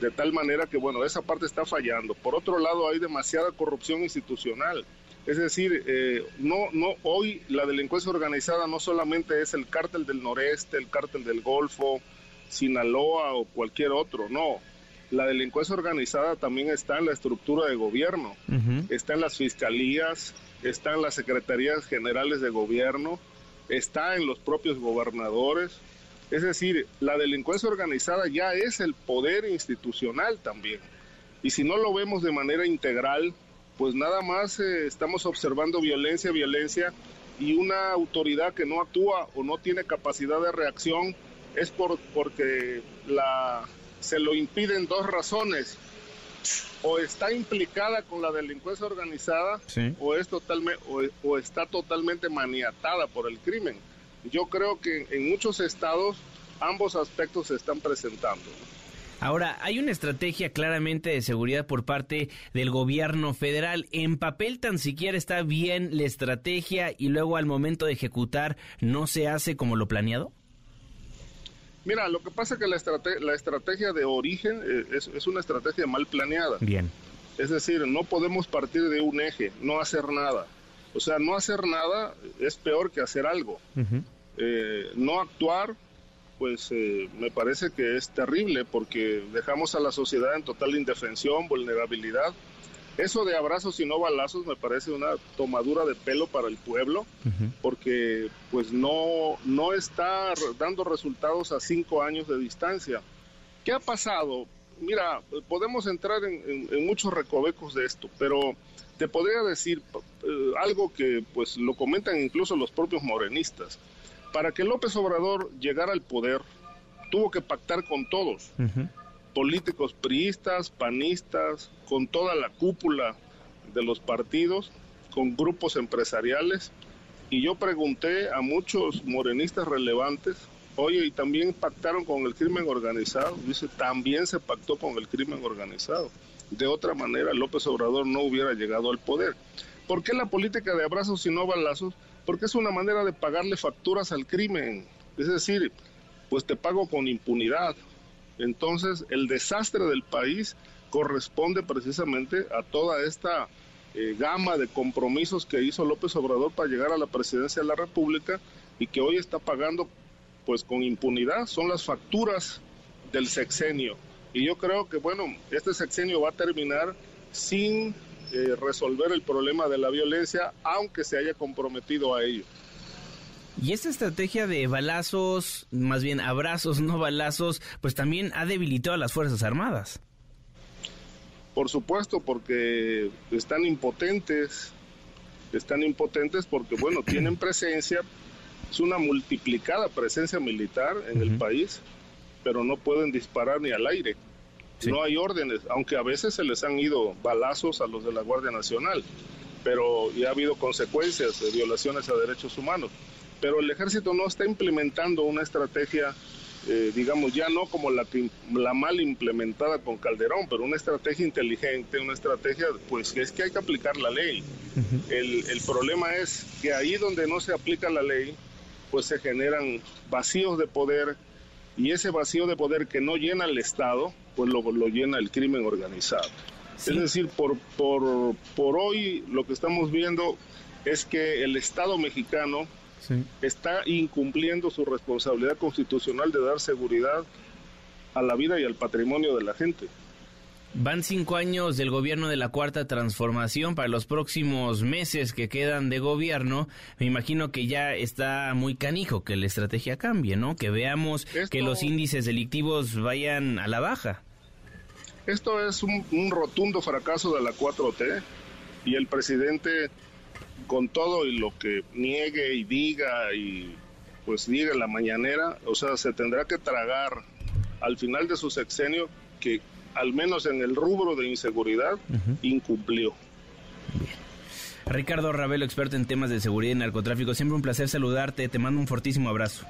de tal manera que, bueno, esa parte está fallando. Por otro lado, hay demasiada corrupción institucional. Es decir, eh, no, no, hoy la delincuencia organizada no solamente es el cártel del noreste, el cártel del Golfo, Sinaloa o cualquier otro, no. La delincuencia organizada también está en la estructura de gobierno, está en las fiscalías, está en las secretarías generales de gobierno, está en los propios gobernadores, es decir, la delincuencia organizada ya es el poder institucional también. Y si no lo vemos de manera integral, pues nada más eh, estamos observando violencia, violencia y una autoridad que no actúa o no tiene capacidad de reacción es por, porque la, se lo impiden dos razones. O está implicada con la delincuencia organizada o, es totalmente, o está totalmente maniatada por el crimen yo creo que en muchos estados ambos aspectos se están presentando. Ahora, hay una estrategia claramente de seguridad por parte del gobierno federal. ¿En papel tan siquiera está bien la estrategia y luego al momento de ejecutar no se hace como lo planeado? Mira, lo que pasa es que la, la estrategia de origen eh, es, es, una estrategia mal planeada. Bien. Es decir, no podemos partir de un eje, no hacer nada. O sea, no hacer nada es peor que hacer algo. Eh, no actuar, pues eh, me parece que es terrible porque dejamos a la sociedad en total indefensión, vulnerabilidad. Eso de abrazos y no balazos me parece una tomadura de pelo para el pueblo, porque pues no, no está dando resultados a cinco años de distancia. ¿Qué ha pasado? Mira, podemos entrar en, muchos recovecos de esto, pero te podría decir eh, algo que pues lo comentan incluso los propios morenistas. Para que López Obrador llegara al poder, tuvo que pactar con todos, políticos priistas, panistas, con toda la cúpula de los partidos, con grupos empresariales. Y yo pregunté a muchos morenistas relevantes, oye, y también pactaron con el crimen organizado. Dice, también se pactó con el crimen organizado. De otra manera, López Obrador no hubiera llegado al poder. ¿Por qué la política de abrazos y no balazos? Porque es una manera de pagarle facturas al crimen. Es decir, pues te pago con impunidad. Entonces, el desastre del país corresponde precisamente a toda esta eh, gama de compromisos que hizo López Obrador para llegar a la presidencia de la República y que hoy está pagando pues con impunidad. Son las facturas del sexenio. Y yo creo que, bueno, este sexenio va a terminar sin eh, resolver el problema de la violencia, aunque se haya comprometido a ello. Y esta estrategia de balazos, más bien abrazos, *laughs* no balazos, pues también ha debilitado a las Fuerzas Armadas. Por supuesto, porque están impotentes, están impotentes porque, bueno, *clears throat* tienen presencia, es una multiplicada presencia militar en el país, pero no pueden disparar ni al aire. No hay órdenes, aunque a veces se les han ido balazos a los de la Guardia Nacional, pero ya ha habido consecuencias de violaciones a derechos humanos. Pero el ejército no está implementando una estrategia eh, digamos, ya no como la, la mal implementada con Calderón, pero una estrategia inteligente, una estrategia, pues es que hay que aplicar la ley. el, el problema es que ahí donde no se aplica la ley, pues se generan vacíos de poder y ese vacío de poder que no llena el Estado, pues lo, lo llena el crimen organizado. Es decir, por, por, por hoy lo que estamos viendo es que el Estado mexicano está incumpliendo su responsabilidad constitucional de dar seguridad a la vida y al patrimonio de la gente. Van cinco años del gobierno de la Cuarta Transformación. Para los próximos meses que quedan de gobierno, me imagino que ya está muy canijo que la estrategia cambie, ¿no? Que veamos que los índices delictivos vayan a la baja. Esto es un, un rotundo fracaso de la 4T y el presidente con todo y lo que niegue y diga y pues diga la mañanera, o sea, se tendrá que tragar al final de su sexenio que al menos en el rubro de inseguridad incumplió. Ricardo Ravelo, experto en temas de seguridad y narcotráfico, siempre un placer saludarte, te mando un fortísimo abrazo.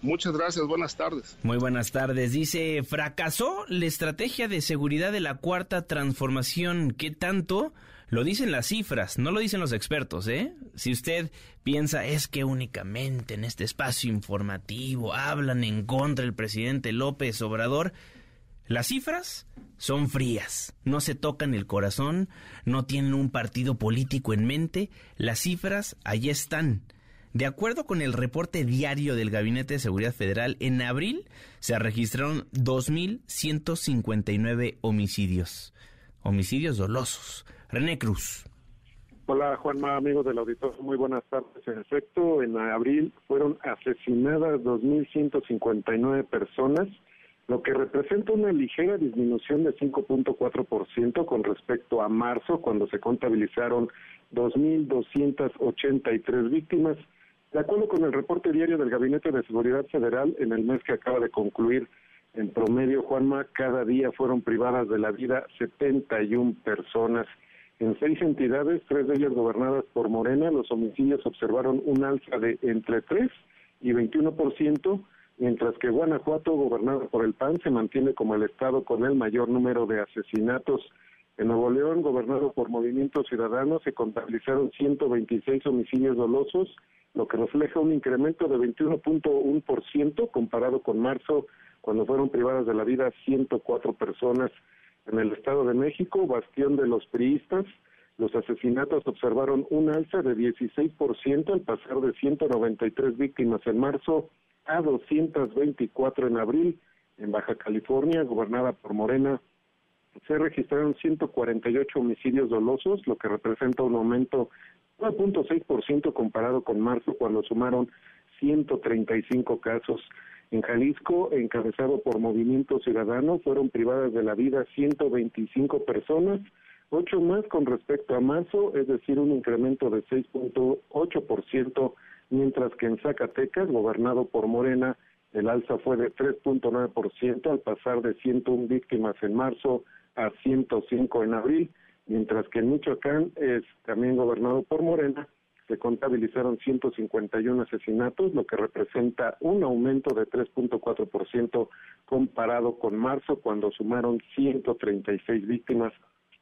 Muchas gracias, buenas tardes. Muy buenas tardes. Dice, fracasó la estrategia de seguridad de la cuarta transformación. ¿Qué tanto? Lo dicen las cifras, no lo dicen los expertos, ¿eh? Si usted piensa es que únicamente en este espacio informativo hablan en contra del presidente López Obrador, las cifras son frías, no se tocan el corazón, no tienen un partido político en mente, las cifras allí están. De acuerdo con el reporte diario del Gabinete de Seguridad Federal, en abril se registraron 2.159 homicidios, homicidios dolosos. René Cruz. Hola Juanma, amigos del auditorio, muy buenas tardes. En efecto, en abril fueron asesinadas 2.159 personas, lo que representa una ligera disminución de 5.4% con respecto a marzo, cuando se contabilizaron 2.283 víctimas. De acuerdo con el reporte diario del Gabinete de Seguridad Federal, en el mes que acaba de concluir, en promedio, Juanma, cada día fueron privadas de la vida 71 personas. En seis entidades, tres de ellas gobernadas por Morena, los homicidios observaron un alza de entre 3 y 21%, mientras que Guanajuato, gobernado por el PAN, se mantiene como el estado con el mayor número de asesinatos. En Nuevo León, gobernado por Movimiento Ciudadano, se contabilizaron 126 homicidios dolosos, lo que refleja un incremento de 21.1% comparado con marzo, cuando fueron privadas de la vida 104 personas. En el Estado de México, bastión de los priistas, los asesinatos observaron un alza de 16% al pasar de 193 víctimas en marzo a 224 en abril. En Baja California, gobernada por Morena, se registraron 148 homicidios dolosos, lo que representa un aumento de 9.6% comparado con marzo, cuando sumaron 135 casos. En Jalisco, encabezado por Movimiento Ciudadano, fueron privadas de la vida 125 personas, ocho más con respecto a marzo, es decir, un incremento de 6.8%, mientras que en Zacatecas, gobernado por Morena, el alza fue de 3.9% al pasar de 101 víctimas en marzo a 105 en abril, mientras que en Michoacán es también gobernado por Morena, se contabilizaron 151 asesinatos, lo que representa un aumento de 3.4% comparado con marzo, cuando sumaron 136 víctimas.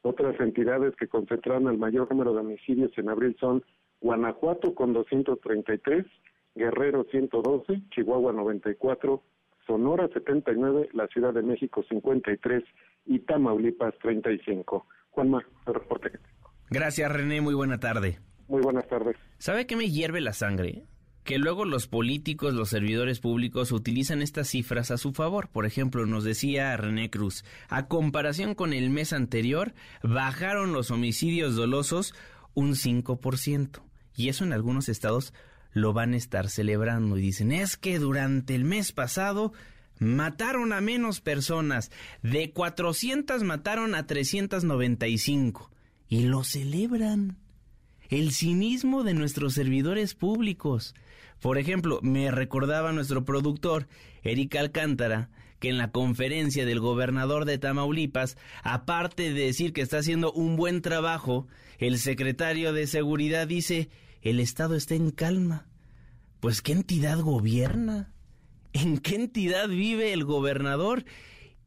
Otras entidades que concentraron el mayor número de homicidios en abril son Guanajuato con 233, Guerrero 112, Chihuahua 94, Sonora 79, la Ciudad de México 53 y Tamaulipas 35. Juanma, el reporte que tengo. Gracias René, muy buena tarde. Muy buenas tardes. ¿Sabe qué me hierve la sangre? que luego los políticos, los servidores públicos utilizan estas cifras a su favor. Por ejemplo, nos decía René Cruz, a comparación con el mes anterior, bajaron los homicidios dolosos un 5%. Y eso en algunos estados lo van a estar celebrando y dicen, es que durante el mes pasado mataron a menos personas, de 400 mataron a 395 y lo celebran. El cinismo de nuestros servidores públicos. Por ejemplo, me recordaba nuestro productor, Eric Alcántara, que en la conferencia del gobernador de Tamaulipas, aparte de decir que está haciendo un buen trabajo, el secretario de Seguridad dice, el Estado está en calma. Pues ¿qué entidad gobierna? ¿En qué entidad vive el gobernador?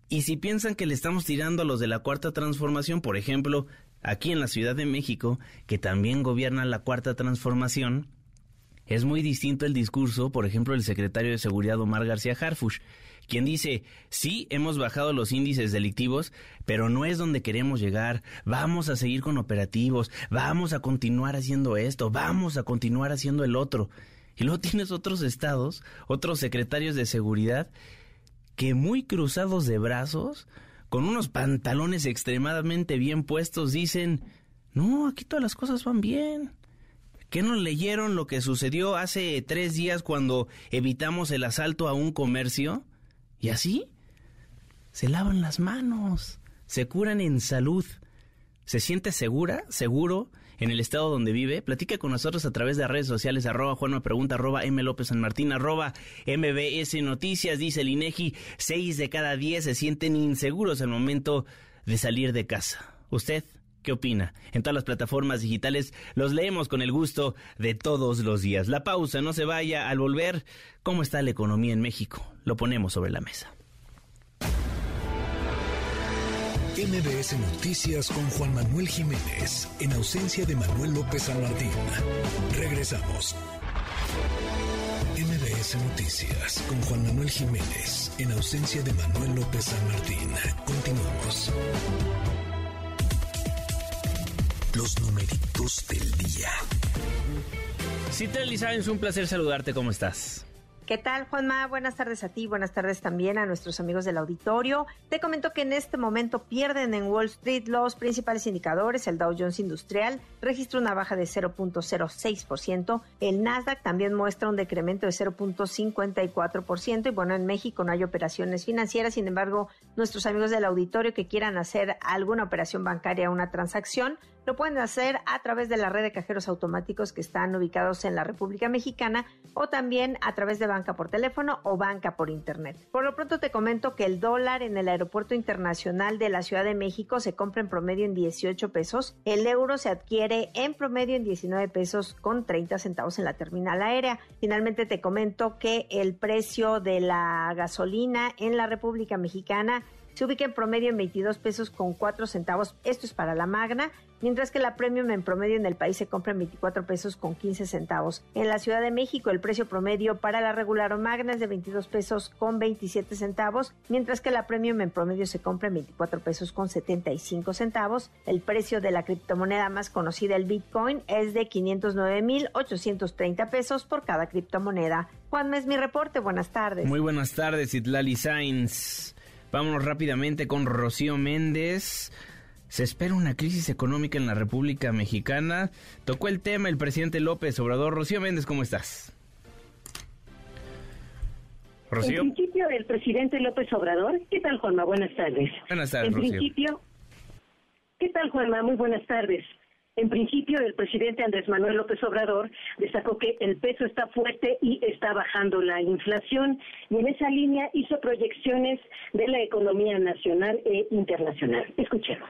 Y si piensan que le estamos tirando a los de la Cuarta Transformación, por ejemplo, aquí en la Ciudad de México, que también gobierna la Cuarta Transformación, es muy distinto el discurso, por ejemplo, del secretario de Seguridad Omar García Harfush, quien dice, sí, hemos bajado los índices delictivos, pero no es donde queremos llegar, vamos a seguir con operativos, vamos a continuar haciendo esto, vamos a continuar haciendo el otro. Y luego tienes otros estados, otros secretarios de seguridad, que muy cruzados de brazos, con unos pantalones extremadamente bien puestos, dicen, no, aquí todas las cosas van bien. ¿Qué no leyeron lo que sucedió hace tres días cuando evitamos el asalto a un comercio? Y así se lavan las manos, se curan en salud. ¿Se siente segura, seguro en el estado donde vive? Platica con nosotros a través de redes sociales, arroba Juan me pregunta, arroba M López San Martín, arroba MBS Noticias, dice el INEGI, seis de cada diez se sienten inseguros al momento de salir de casa. ¿Usted? ¿Qué opina? En todas las plataformas digitales los leemos con el gusto de todos los días. La pausa, no se vaya. Al volver, ¿cómo está la economía en México? Lo ponemos sobre la mesa. MBS Noticias con Juan Manuel Jiménez, en ausencia de Manuel López San Martín. Regresamos. MBS Noticias con Juan Manuel Jiménez, en ausencia de Manuel López San Martín. Continuamos. Los numeritos del día. Citlali es un placer saludarte. ¿Cómo estás? ¿Qué tal, Juanma? Buenas tardes a ti, buenas tardes también a nuestros amigos del auditorio. Te comento que en este momento pierden en Wall Street los principales indicadores. El Dow Jones Industrial registra una baja de 0.06%. El Nasdaq también muestra un decremento de 0.54%. Y bueno, en México no hay operaciones financieras. Sin embargo, nuestros amigos del auditorio que quieran hacer alguna operación bancaria, una transacción, lo pueden hacer a través de la red de cajeros automáticos que están ubicados en la República Mexicana o también a través de banca por teléfono o banca por internet. Por lo pronto te comento que el dólar en el aeropuerto internacional de la Ciudad de México se compra en promedio en 18 pesos, el euro se adquiere en promedio en 19 pesos con 30 centavos en la terminal aérea. Finalmente te comento que el precio de la gasolina en la República Mexicana se ubica en promedio en 22 pesos con 4 centavos. Esto es para la Magna, mientras que la Premium en promedio en el país se compra en 24 pesos con 15 centavos. En la Ciudad de México el precio promedio para la regular o Magna es de 22 pesos con 27 centavos, mientras que la Premium en promedio se compra en 24 pesos con 75 centavos. El precio de la criptomoneda más conocida, el Bitcoin, es de 509.830 pesos por cada criptomoneda. Juan es mi reporte. Buenas tardes. Muy buenas tardes, Itlali Sainz. Vámonos rápidamente con Rocío Méndez. Se espera una crisis económica en la República Mexicana. Tocó el tema el presidente López Obrador. Rocío Méndez, ¿cómo estás? Rocío. En principio, el presidente López Obrador. ¿Qué tal, Juanma? Buenas tardes. Buenas tardes, En principio, ¿qué tal, Juanma? Muy buenas tardes. En principio, el presidente Andrés Manuel López Obrador destacó que el peso está fuerte y está bajando la inflación y en esa línea hizo proyecciones de la economía nacional e internacional. Escuchemos.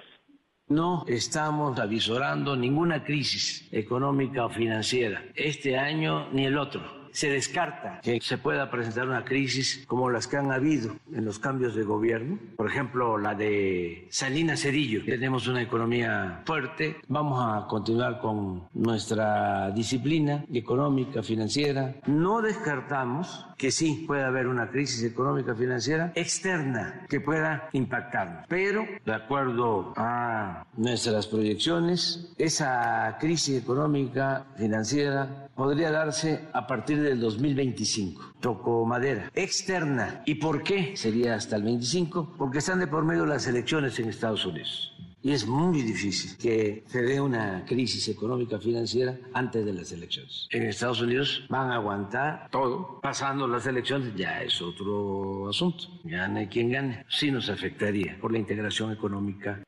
No estamos avisorando ninguna crisis económica o financiera este año ni el otro se descarta que se pueda presentar una crisis como las que han habido en los cambios de gobierno, por ejemplo la de Salinas Cerillo. Tenemos una economía fuerte, vamos a continuar con nuestra disciplina económica, financiera. No descartamos que sí puede haber una crisis económica financiera externa que pueda impactarnos, pero de acuerdo a nuestras proyecciones, esa crisis económica financiera podría darse a partir de del 2025. Toco madera. Externa. ¿Y por qué sería hasta el 25? Porque están de por medio las elecciones en Estados Unidos. Y es muy difícil que se dé una crisis económica financiera antes de las elecciones. En Estados Unidos van a aguantar todo. Pasando las elecciones ya es otro asunto. Gane quien gane. Sí nos afectaría por la integración económica.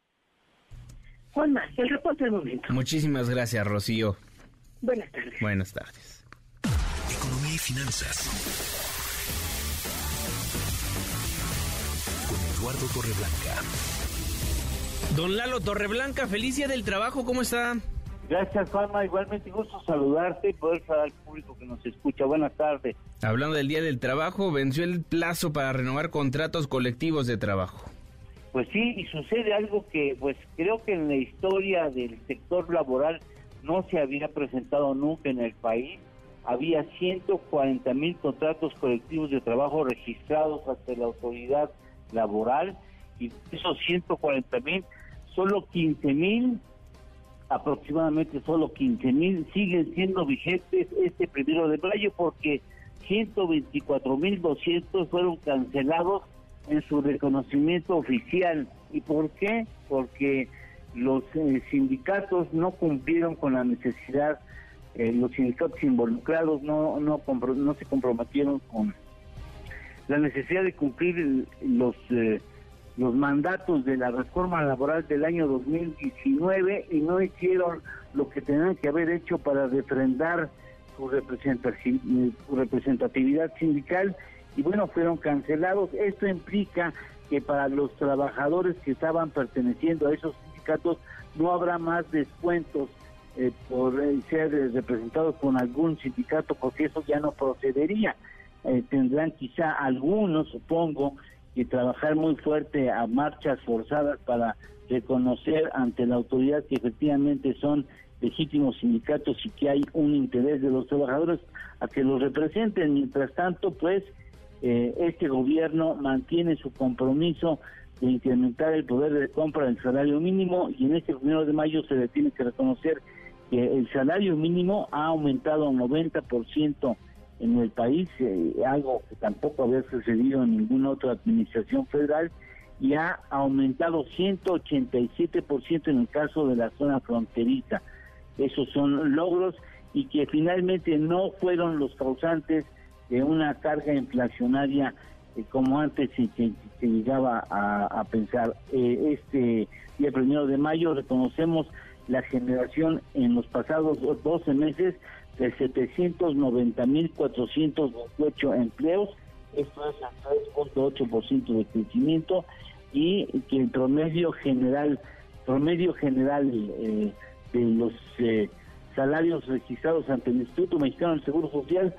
Juanma, el reporte del momento. Muchísimas gracias, Rocío. Buenas tardes. Buenas tardes. Economía y finanzas. Con Eduardo Torreblanca. Don Lalo Torreblanca, felicia del trabajo, ¿cómo está? Gracias, Juanma. Igualmente gusto saludarte y poder saludar al público que nos escucha. Buenas tardes. Hablando del Día del Trabajo, venció el plazo para renovar contratos colectivos de trabajo. Pues sí, y sucede algo que pues creo que en la historia del sector laboral no se había presentado nunca en el país. Había 140 mil contratos colectivos de trabajo registrados ante la autoridad laboral y esos 140 mil, solo 15 mil, aproximadamente solo 15 mil, siguen siendo vigentes este primero de mayo porque 124 mil 200 fueron cancelados en su reconocimiento oficial. ¿Y por qué? Porque los eh, sindicatos no cumplieron con la necesidad, eh, los sindicatos involucrados no, no, no se comprometieron con la necesidad de cumplir los, eh, los mandatos de la reforma laboral del año 2019 y no hicieron lo que tenían que haber hecho para refrendar su representatividad sindical y bueno, fueron cancelados. Esto implica que para los trabajadores que estaban perteneciendo a esos sindicatos no habrá más descuentos eh, por eh, ser eh, representados con algún sindicato porque eso ya no procedería. tendrán quizá algunos, supongo, que trabajar muy fuerte a marchas forzadas para reconocer ante la autoridad que efectivamente son legítimos sindicatos y que hay un interés de los trabajadores a que los representen. Mientras tanto, pues, este gobierno mantiene su compromiso de incrementar el poder de compra del salario mínimo y en este primero de mayo se le tiene que reconocer que el salario mínimo ha aumentado un 90% en el país, eh, algo que tampoco había sucedido en ninguna otra administración federal y ha aumentado 187% en el caso de la zona fronteriza. Esos son logros y que finalmente no fueron los causantes de una carga inflacionaria eh, como antes se, se, llegaba a, pensar. Eh, este día primero de mayo reconocemos la generación en los pasados 12 meses de 790.428 empleos, esto es el 3.8% de crecimiento y que el promedio general promedio general eh, de los salarios registrados ante el Instituto Mexicano del Seguro Social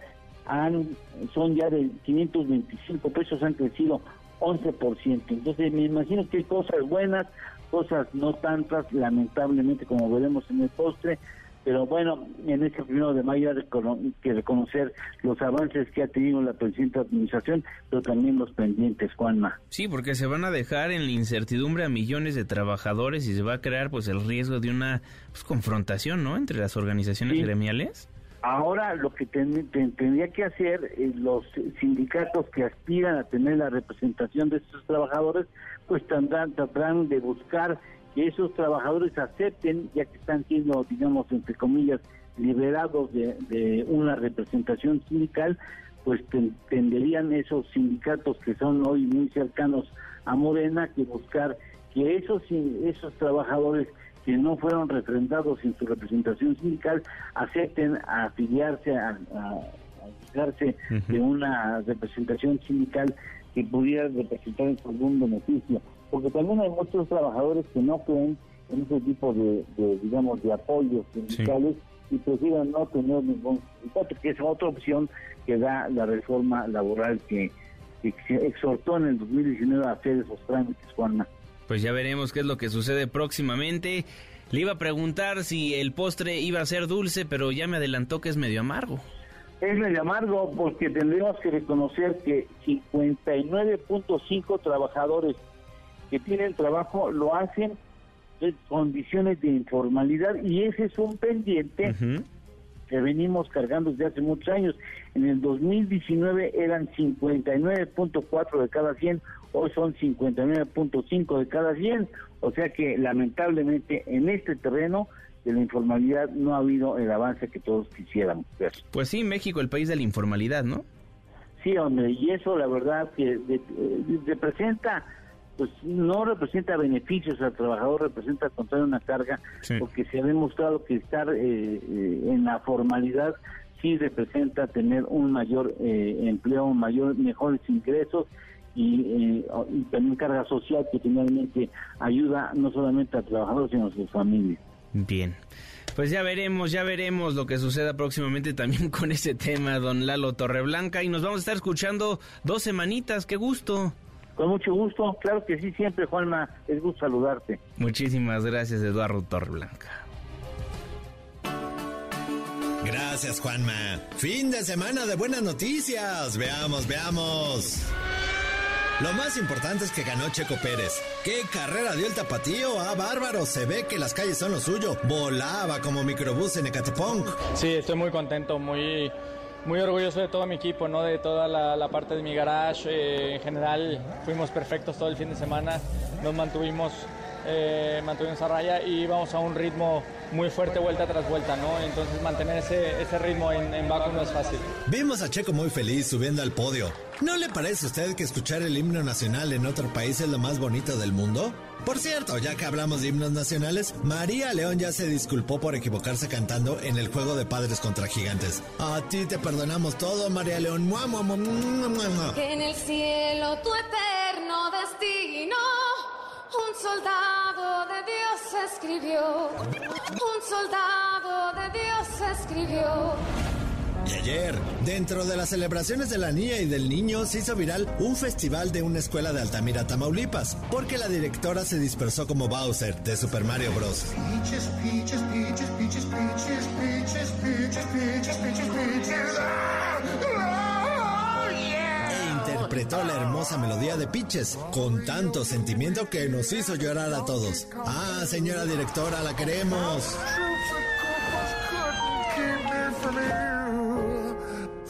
han, son ya de 525 pesos, han crecido 11%. Entonces me imagino que hay cosas buenas, cosas no tantas, lamentablemente, como veremos en el postre, pero bueno, en este primero de mayo hay que reconocer los avances que ha tenido la presente administración, pero también los pendientes, Juanma. Sí, porque se van a dejar en la incertidumbre a millones de trabajadores y se va a crear pues el riesgo de una pues, confrontación, ¿no? Entre las organizaciones gremiales. Ahora lo que tendría que hacer eh, los sindicatos que aspiran a tener la representación de estos trabajadores, pues tendrán, tratarán de buscar que esos trabajadores acepten, ya que están siendo, digamos, entre comillas, liberados de, una representación sindical, pues tendrían esos sindicatos que son hoy muy cercanos a Morena que buscar que esos esos trabajadores que no fueron refrendados en su representación sindical acepten afiliarse, a, a, de una representación sindical que pudiera representar en algún beneficio. Porque también hay muchos trabajadores que no creen en ese tipo de, digamos, de apoyos sindicales y prefieren no tener ningún sindicato, que es otra opción que da la reforma laboral que, que exhortó en el 2019 a hacer esos trámites, Juanma. Pues ya veremos qué es lo que sucede próximamente. Le iba a preguntar si el postre iba a ser dulce, pero ya me adelantó que es medio amargo. Es medio amargo porque tendríamos que reconocer que 59.5 trabajadores que tienen trabajo lo hacen en condiciones de informalidad y ese es un pendiente que venimos cargando desde hace muchos años. En el 2019 eran 59.4 de cada 100, hoy son 59.5 de cada 100, o sea que lamentablemente en este terreno de la informalidad no ha habido el avance que todos quisiéramos ver. Pues sí, México, el país de la informalidad, ¿no? Sí, hombre, y eso la verdad que representa, pues no representa beneficios al trabajador, representa contrario una carga, porque se ha demostrado que estar eh, eh, en la formalidad sí representa tener un mayor eh, empleo, mayor, mejores ingresos y, y, también carga social que finalmente ayuda no solamente al trabajador sino a sus familias. Bien. Pues ya veremos, ya veremos lo que suceda próximamente también *laughs* con ese tema, don Lalo Torreblanca. Y nos vamos a estar escuchando dos semanitas, qué gusto. Con mucho gusto, claro que sí, siempre, Juanma, es gusto saludarte. Muchísimas gracias, Eduardo Torreblanca. Gracias, Juanma. Fin de semana de buenas noticias. Veamos, veamos. Lo más importante es que ganó Checo Pérez. ¿Qué carrera dio el tapatío? Ah, bárbaro. Se ve que las calles son lo suyo. Volaba como microbús en Ecatepunk. Sí, estoy muy contento, muy, muy orgulloso de todo mi equipo, ¿no? de toda la, parte de mi garage. Eh, en general, fuimos perfectos todo el fin de semana. Nos mantuvimos, eh, mantuvimos a raya y vamos a un ritmo muy fuerte vuelta tras vuelta, ¿no? Entonces mantener ese, ese ritmo en, en no es fácil. Vimos a Checo muy feliz subiendo al podio. ¿No le parece a usted que escuchar el himno nacional en otro país es lo más bonito del mundo? Por cierto, ya que hablamos de himnos nacionales, María León ya se disculpó por equivocarse cantando en el juego de padres contra gigantes. A ti te perdonamos todo, María León. ¡Mua, En el cielo tu eterno destino un soldado de Dios escribió, un soldado de Dios escribió. Y ayer, dentro de las celebraciones de la niña y del niño, se hizo viral un festival de una escuela de Altamira, Tamaulipas, porque la directora se dispersó como Bowser de Super Mario Bros interpretó la hermosa melodía de Pitches con tanto sentimiento que nos hizo llorar a todos. Ah, señora directora, la queremos.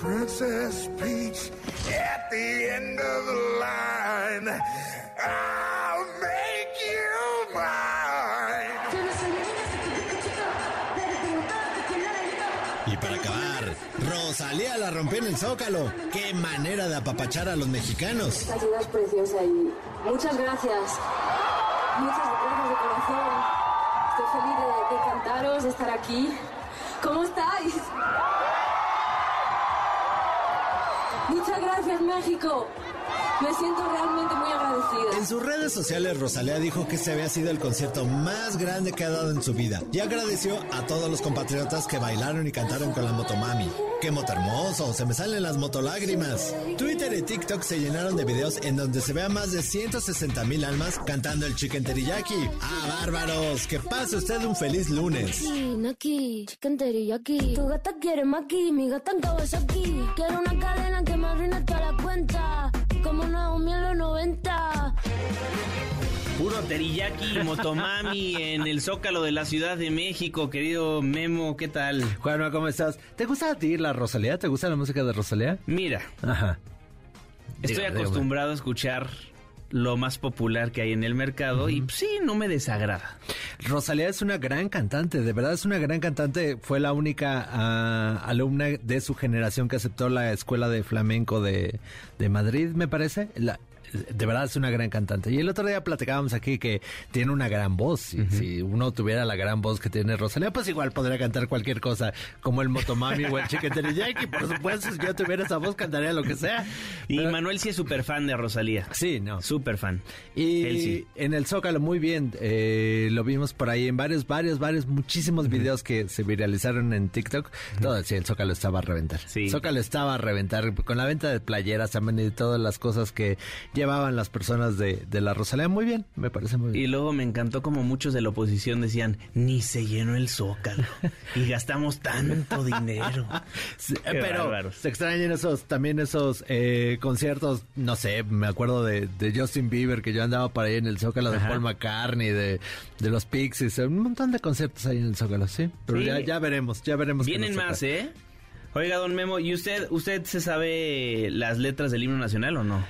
Princess Peach at the end of the line. I'll make you mine. Y para acabar, Rosalía la rompió en el Zócalo. Qué manera de apapachar a los mexicanos. La ciudad es preciosa y muchas gracias. Muchas gracias de corazón. Estoy feliz de, de cantaros, de estar aquí. ¿Cómo estáis? México. Me siento realmente muy agradecida. En sus redes sociales, Rosalía dijo que se había sido el concierto más grande que ha dado en su vida y agradeció a todos los compatriotas que bailaron y cantaron con la motomami. ¡Qué moto hermoso! Se me salen las motolágrimas. Twitter y TikTok se llenaron de videos en donde se ve a más de 160 mil almas cantando el chicken teriyaki. ¡Ah, bárbaros! Que pase usted un feliz lunes. Aquí, chicken teriyaki. Tu gata quiere maki, mi gata aquí. Quiero una cadena que me arruine toda la cuenta. Como Naomi en los 90. Puro teriyaki y motomami en el Zócalo de la Ciudad de México, querido Memo, ¿qué tal? Juanma, ¿cómo estás? ¿Te gusta a ti la Rosalía? ¿Te gusta la música de Rosalía? Mira. Ajá. Estoy acostumbrado a escuchar lo más popular que hay en el mercado y sí, no me desagrada. Rosalía es una gran cantante, de verdad es una gran cantante. Fue la única ah, alumna de su generación que aceptó la escuela de flamenco de, de Madrid, me parece. La, de verdad es una gran cantante. Y el otro día platicábamos aquí que tiene una gran voz. Y si uno tuviera la gran voz que tiene Rosalía, pues igual podría cantar cualquier cosa, como el Motomami o el Chicken Jackie. Por supuesto, si yo tuviera esa voz, cantaría lo que sea. Y Manuel sí es súper fan de Rosalía. Sí, no. Súper fan. Y en el Zócalo, muy bien. Eh, lo vimos por ahí en varios, varios, varios, muchísimos videos que se viralizaron en TikTok. Todo, sí, el Zócalo estaba a reventar. Sí. Zócalo estaba a reventar. Con la venta de playeras, también y todas las cosas que ya llevaban las personas de, de la Rosalía. Muy bien, me parece muy bien. Y luego me encantó como muchos de la oposición decían, ni se llenó el zócalo y gastamos tanto *laughs* dinero. Sí, pero bárbaros. se extrañan esos, también esos eh, conciertos, no sé, me acuerdo de, de Justin Bieber, que yo andaba por ahí en el Zócalo, de Ajá. Paul McCartney, de, de los Pixies, un montón de conciertos ahí en el Zócalo, sí. Pero Sí. ya, ya veremos, ya veremos. Vienen más, ¿eh? Oiga, don Memo, ¿y usted, usted se sabe las letras del himno nacional o no?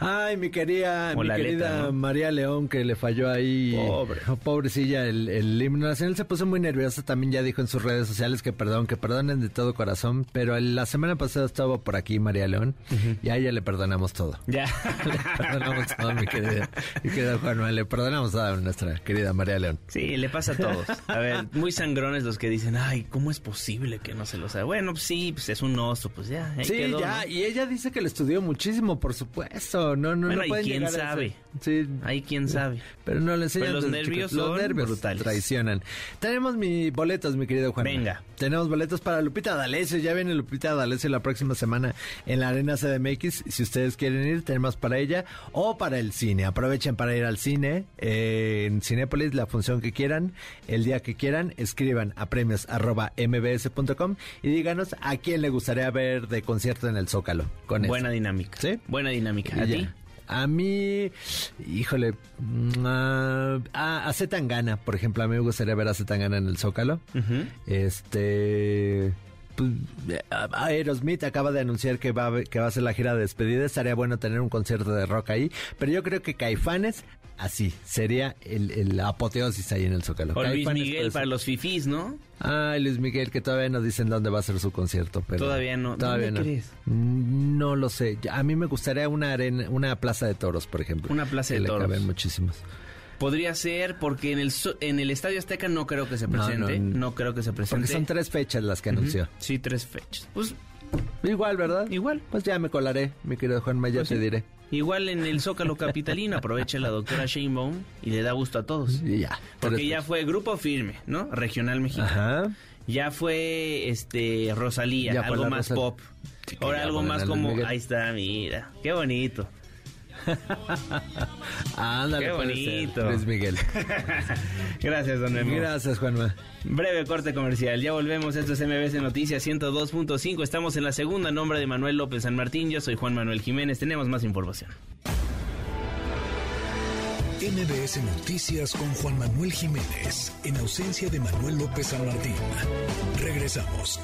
Ay, mi querida, mi querida. María León, que le falló ahí. Pobre. Oh, pobrecilla, el, el himno nacional se puso muy nerviosa. También ya dijo en sus redes sociales que perdón, que perdonen de todo corazón. Pero el- la semana pasada estaba por aquí María León y a ella le perdonamos todo. *laughs* Ya. *laughs* le perdonamos todo, mi querida, mi querida Juan Manuel. Le perdonamos a nuestra querida María León. Sí, le pasa a todos. A ver, muy sangrones los que dicen, ay, ¿cómo es posible que no se lo sabe? Bueno, pues sí, pues es un oso, pues ya, ahí Sí, quedó, ya, ¿no? y ella dice que le estudió muchísimo, por supuesto. No, no, Bueno, no ¿y pueden quién llegar a sabe? Sí. Ahí quién sabe. Pero no le enseñan. Pues los nervios los nervios brutales. traicionan. Tenemos mis boletos, mi querido Juan. Venga. Tenemos boletos para Lupita D'Alessio. Ya viene Lupita D'Alessio la próxima semana en la Arena CDMX. Si ustedes quieren ir, tenemos para ella o para el cine. Aprovechen para ir al cine eh, en Cinépolis, la función que quieran, el día que quieran. Escriban a premios arroba mbs.com y díganos a quién le gustaría ver de concierto en el Zócalo. Con Buena dinámica. ¿Sí? Buena dinámica. ¿A ti? A mí, híjole, mm, ah, a, a Zetangana, por ejemplo, a mí me gustaría ver a Zetangana en el Zócalo. Este, pues, a- Aerosmith acaba de anunciar que va, a que va a hacer la gira de despedida. Estaría bueno tener un concierto de rock ahí, pero yo creo que Caifanes, así, sería el, el apoteosis ahí en el Zócalo. O Luis Miguel para los fifís, ¿no? Ay, Luis Miguel, que todavía no dicen dónde va a ser su concierto. Pero Todavía no. Todavía ¿Dónde no. crees? Mm, No lo sé. A mí me gustaría una arena, una plaza de toros, por ejemplo. Una plaza que de le toros. caben muchísimos. Podría ser porque en el en el Estadio Azteca no creo que se presente. No, no. creo que se presente. Porque son tres fechas las que anunció. Sí, tres fechas. Pues Igual, ¿verdad? Igual. Pues ya me colaré, mi querido Juan ya Pues te sí. diré. Igual en el Zócalo Capitalino aprovecha la doctora Sheinbaum y le da gusto a todos. Ya. Porque ya fue Grupo Firme, ¿no? Regional Mexicano. Ajá. Ya fue este Rosalía, Ya algo más pop. Ahora algo más como ahí está, mira. Qué bonito. *laughs* Ándale, Qué bonito. Luis Miguel. *laughs* Gracias, don Memo. Gracias, Juanma. Breve corte comercial. Ya volvemos. Esto es MBC Noticias 102.5. Estamos en la segunda nombre de Manuel López San Martín. Yo soy Juan Manuel Jiménez. Tenemos más información. MBS Noticias con Juan Manuel Jiménez, en ausencia de Manuel López San Martín. Regresamos.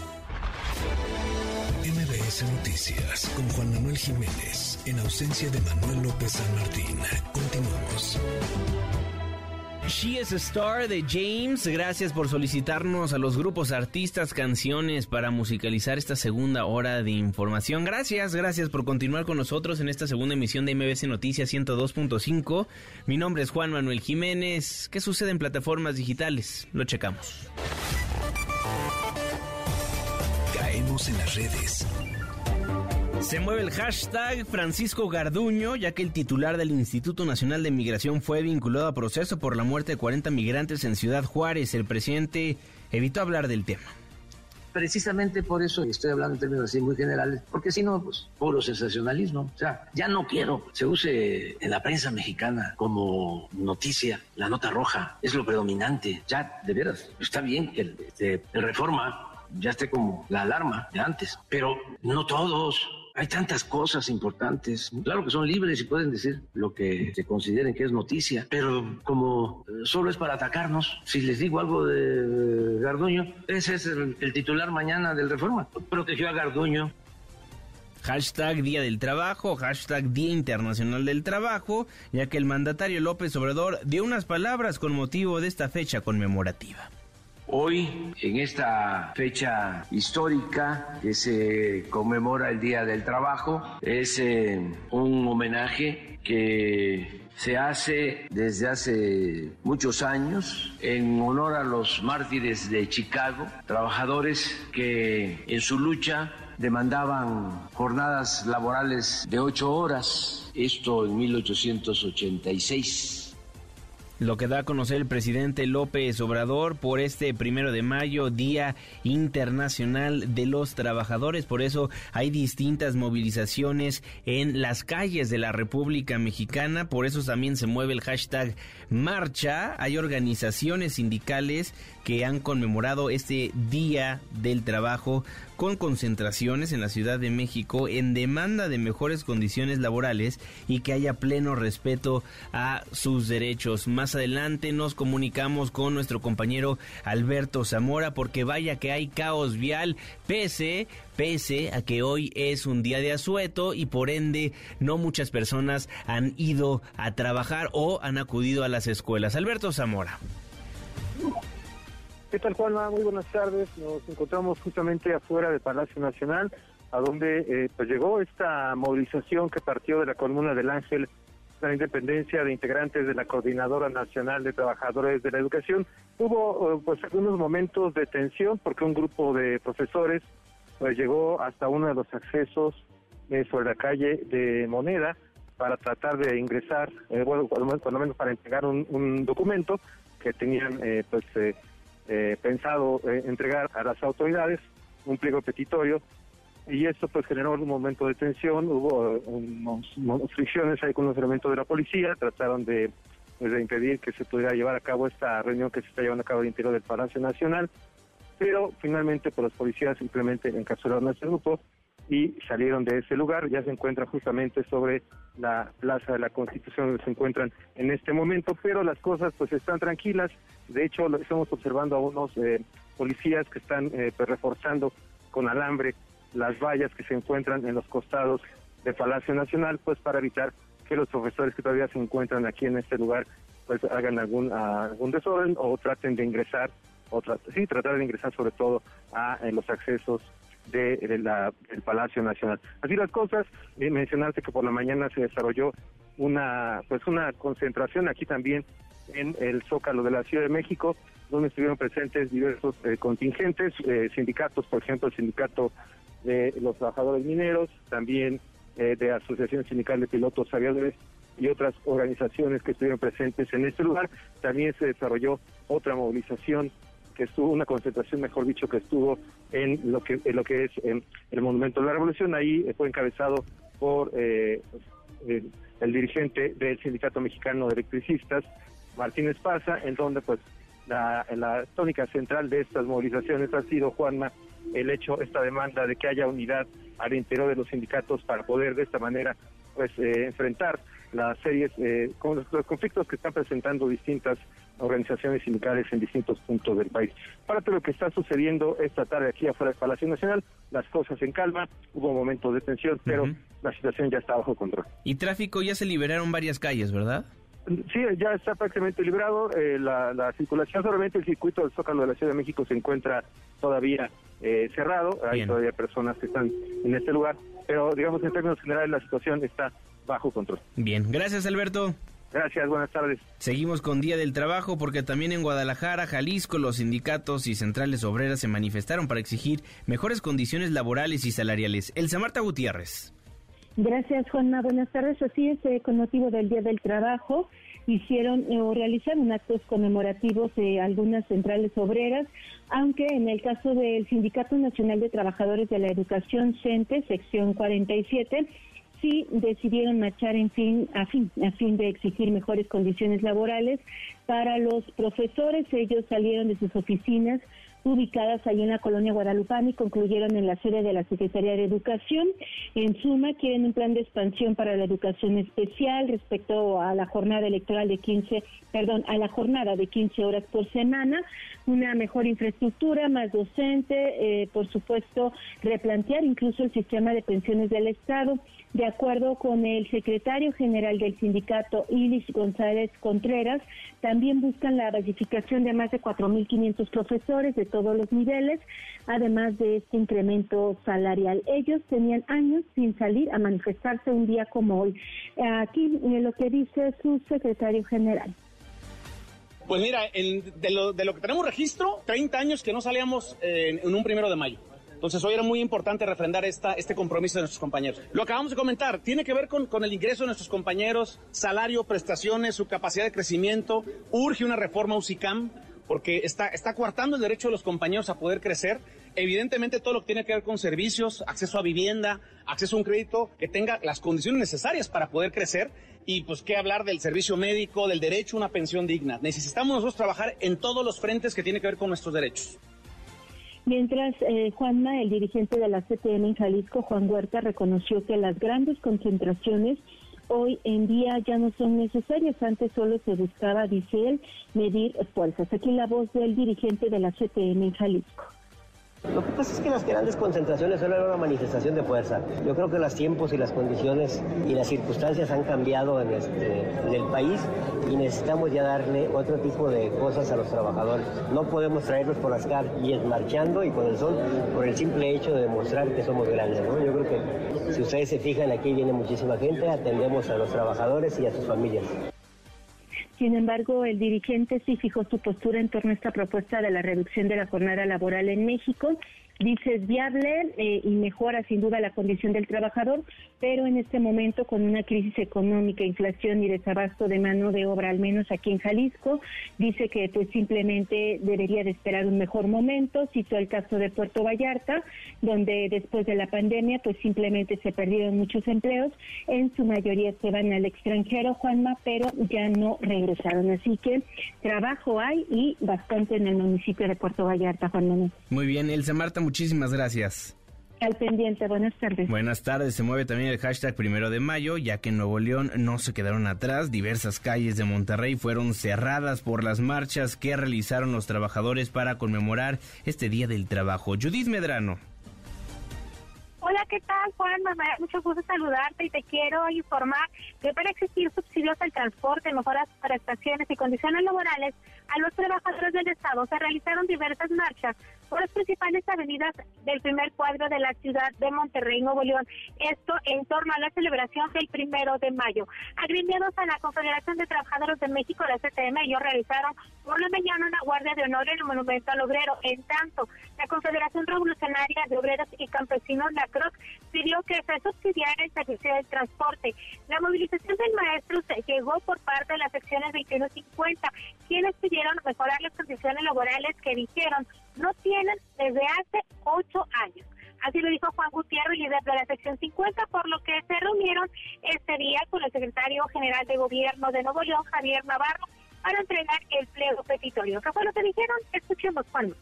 MBS Noticias con Juan Manuel Jiménez, en ausencia de Manuel López San Martín. Continuamos. She is a Star de James. Gracias por solicitarnos a los grupos, artistas, canciones para musicalizar esta segunda hora de información. Gracias, gracias por continuar con nosotros en esta segunda emisión de MBC Noticias 102.5. Mi nombre es Juan Manuel Jiménez. ¿Qué sucede en plataformas digitales? Lo checamos. Caemos en las redes. Se mueve el hashtag Francisco Garduño, ya que el titular del Instituto Nacional de Migración fue vinculado a proceso por la muerte de 40 migrantes en Ciudad Juárez. El presidente evitó hablar del tema. Precisamente por eso estoy hablando en términos así muy generales, porque si no, pues puro sensacionalismo. O sea, ya no quiero se use en la prensa mexicana como noticia la nota roja, es lo predominante. Ya, de veras, está bien que el, este, el reforma ya esté como la alarma de antes, pero no todos. Hay tantas cosas importantes. Claro que son libres y pueden decir lo que se consideren que es noticia, pero como eh, solo es para atacarnos, si les digo algo de Garduño, ese es el, titular mañana del Reforma. Protegió a Garduño, Hashtag Día del Trabajo, hashtag Día Internacional del Trabajo, ya que el mandatario López Obrador dio unas palabras con motivo de esta fecha conmemorativa. Hoy, en esta fecha histórica que se conmemora el Día del Trabajo, es eh, un homenaje que se hace desde hace muchos años en honor a los mártires de Chicago, trabajadores que en su lucha demandaban jornadas laborales de ocho horas, esto en 1886. Lo que da a conocer el presidente López Obrador por este primero de mayo, Día Internacional de los Trabajadores. Por eso hay distintas movilizaciones en las calles de la República Mexicana. Por eso también se mueve el hashtag marcha. Hay organizaciones sindicales que han conmemorado este Día del Trabajo con concentraciones en la Ciudad de México en demanda de mejores condiciones laborales y que haya pleno respeto a sus derechos. Más adelante nos comunicamos con nuestro compañero Alberto Zamora porque vaya que hay caos vial pese pese a que hoy es un día de asueto y por ende no muchas personas han ido a trabajar o han acudido a las escuelas. Alberto Zamora. ¿Qué tal, Juanma? Muy buenas tardes. Nos encontramos justamente afuera del Palacio Nacional, a donde eh, pues llegó esta movilización que partió de la Comuna del Ángel la independencia de integrantes de la Coordinadora Nacional de Trabajadores de la Educación. Hubo eh, pues algunos momentos de tensión porque un grupo de profesores pues llegó hasta uno de los accesos eh, sobre la calle de Moneda para tratar de ingresar, eh, bueno, por lo, menos, para entregar un, documento que tenían pues pensado entregar a las autoridades, un pliego petitorio y esto pues generó un momento de tensión, hubo unos, fricciones ahí con los elementos de la policía, trataron de, pues, de impedir que se pudiera llevar a cabo esta reunión que se está llevando a cabo al interior del Palacio Nacional, pero finalmente pues los policías simplemente encapsularon a este grupo y salieron de ese lugar, ya se encuentra justamente sobre la Plaza de la Constitución donde se encuentran en este momento, pero las cosas pues están tranquilas, de hecho estamos observando a unos eh, policías que están eh, pues, reforzando con alambre las vallas que se encuentran en los costados del Palacio Nacional, pues para evitar que los profesores que todavía se encuentran aquí en este lugar pues hagan algún algún desorden o traten de ingresar o sí tratar de ingresar sobre todo a los accesos de, la, del Palacio Nacional. Así las cosas, eh, mencionarte que por la mañana se desarrolló una pues una concentración aquí también en el Zócalo de la Ciudad de México, donde estuvieron presentes diversos eh, contingentes, eh, sindicatos, por ejemplo, el sindicato de los trabajadores mineros, también eh, de Asociación Sindical de Pilotos Aviadores y otras organizaciones que estuvieron presentes en este lugar. También se desarrolló otra movilización que estuvo, una concentración, mejor dicho, que estuvo en lo que, en lo que es el Monumento de la Revolución. Ahí eh, fue encabezado por eh, el dirigente del Sindicato Mexicano de Electricistas, Martín Esparza, en donde pues la, la tónica central de estas movilizaciones ha sido, Juanma, el hecho, esta demanda de que haya unidad al interior de los sindicatos para poder de esta manera pues eh, enfrentar las series, eh, con los, conflictos que están presentando distintas organizaciones sindicales en distintos puntos del país. Para todo lo que está sucediendo esta tarde aquí afuera del Palacio Nacional, las cosas en calma, hubo momentos de tensión, pero la situación ya está bajo control. Y tráfico, ya se liberaron varias calles, ¿verdad? Sí, ya está prácticamente librado. Eh, la, circulación, solamente el circuito del Zócalo de la Ciudad de México se encuentra todavía eh, cerrado. Hay todavía personas que están en este lugar. Pero, digamos, en términos generales, la situación está bajo control. Bien, gracias, Alberto. Gracias, buenas tardes. Seguimos con Día del Trabajo porque también en Guadalajara, Jalisco, los sindicatos y centrales obreras se manifestaron para exigir mejores condiciones laborales y salariales. Elsa Marta Gutiérrez. Gracias, Juanma. Buenas tardes. Así es, eh, con motivo del Día del Trabajo, hicieron eh, o realizaron actos conmemorativos de algunas centrales obreras, aunque en el caso del Sindicato Nacional de Trabajadores de la Educación, CENTE, sección 47, sí decidieron marchar en fin, a fin, a fin de exigir mejores condiciones laborales para los profesores. Ellos salieron de sus oficinas ubicadas ahí en la colonia Guadalupán y concluyeron en la sede de la Secretaría de Educación. En suma, quieren un plan de expansión para la educación especial respecto a la jornada electoral de 15, perdón, a la jornada de 15 horas por semana, una mejor infraestructura, más docente, eh, por supuesto, replantear incluso el sistema de pensiones del Estado. De acuerdo con el secretario general del sindicato, Ilis González Contreras, también buscan la basificación de más de 4.500 profesores de todos los niveles, además de este incremento salarial. Ellos tenían años sin salir a manifestarse un día como hoy. Aquí eh, lo que dice su secretario general. Pues mira, de, lo, que tenemos registro, 30 años que no salíamos en un primero de mayo. Entonces hoy era muy importante refrendar esta, este compromiso de nuestros compañeros. Lo acabamos de comentar, tiene que ver con, con el ingreso de nuestros compañeros, salario, prestaciones, su capacidad de crecimiento. Urge una reforma UCICAM porque está, está coartando el derecho de los compañeros a poder crecer. Evidentemente todo lo que tiene que ver con servicios, acceso a vivienda, acceso a un crédito, que tenga las condiciones necesarias para poder crecer. Y pues qué hablar del servicio médico, del derecho a una pensión digna. Necesitamos nosotros trabajar en todos los frentes que tiene que ver con nuestros derechos. Mientras eh, Juanma, el dirigente de la CTM en Jalisco, Juan Huerta, reconoció que las grandes concentraciones hoy en día ya no son necesarias. Antes solo se buscaba, dice él, medir fuerzas. Aquí la voz del dirigente de la CTM en Jalisco. Lo que pasa es que las grandes concentraciones son una manifestación de fuerza. Yo creo que los tiempos y las condiciones y las circunstancias han cambiado en, este, en el país y necesitamos ya darle otro tipo de cosas a los trabajadores. No podemos traerlos por las calles marchando y con el sol por el simple hecho de demostrar que somos grandes. ¿no? Yo creo que si ustedes se fijan, aquí viene muchísima gente, atendemos a los trabajadores y a sus familias. Sin embargo, el dirigente sí fijó su postura en torno a esta propuesta de la reducción de la jornada laboral en México. Dice es viable eh, y mejora sin duda la condición del trabajador, pero en este momento con una crisis económica, inflación y desabasto de mano de obra, al menos aquí en Jalisco, dice que pues simplemente debería de esperar un mejor momento. Citó el caso de Puerto Vallarta, donde después de la pandemia pues simplemente se perdieron muchos empleos, en su mayoría se van al extranjero, Juanma, pero ya no regresaron. Así que trabajo hay y bastante en el municipio de Puerto Vallarta, Juan Manuel. Muy bien, Elsa Marta, muchísimas gracias. Al pendiente, buenas tardes. Buenas tardes, se mueve también el hashtag primero de mayo, ya que en Nuevo León no se quedaron atrás, diversas calles de Monterrey fueron cerradas por las marchas que realizaron los trabajadores para conmemorar este Día del Trabajo. Judith Medrano. Hola, ¿qué tal, Juan? Me da mucho gusto saludarte y te quiero informar que para existir subsidios al transporte, mejoras prestaciones y condiciones laborales a los trabajadores del Estado se realizaron diversas marchas por las principales avenidas del primer cuadro de la ciudad de Monterrey, Nuevo León. Esto en torno a la celebración del primero de mayo. Agremiados a la Confederación de Trabajadores de México, la CTM, ellos realizaron por la mañana una guardia de honor en el Monumento al Obrero. En tanto, la Confederación Revolucionaria de Obreros y Campesinos, la CROC, pidió que se subsidiara el servicio del transporte. La movilización del maestro llegó por parte de las secciones 2150, quienes pidieron mejorar las condiciones laborales que dijeron no tienen desde hace ocho años. Así lo dijo Juan Gutiérrez, líder de la sección 50, por lo que se reunieron este día con el secretario general de gobierno de Nuevo León, Javier Navarro, para entregar el pliego petitorio. ¿Qué fue lo que dijeron? Escuchemos, Juan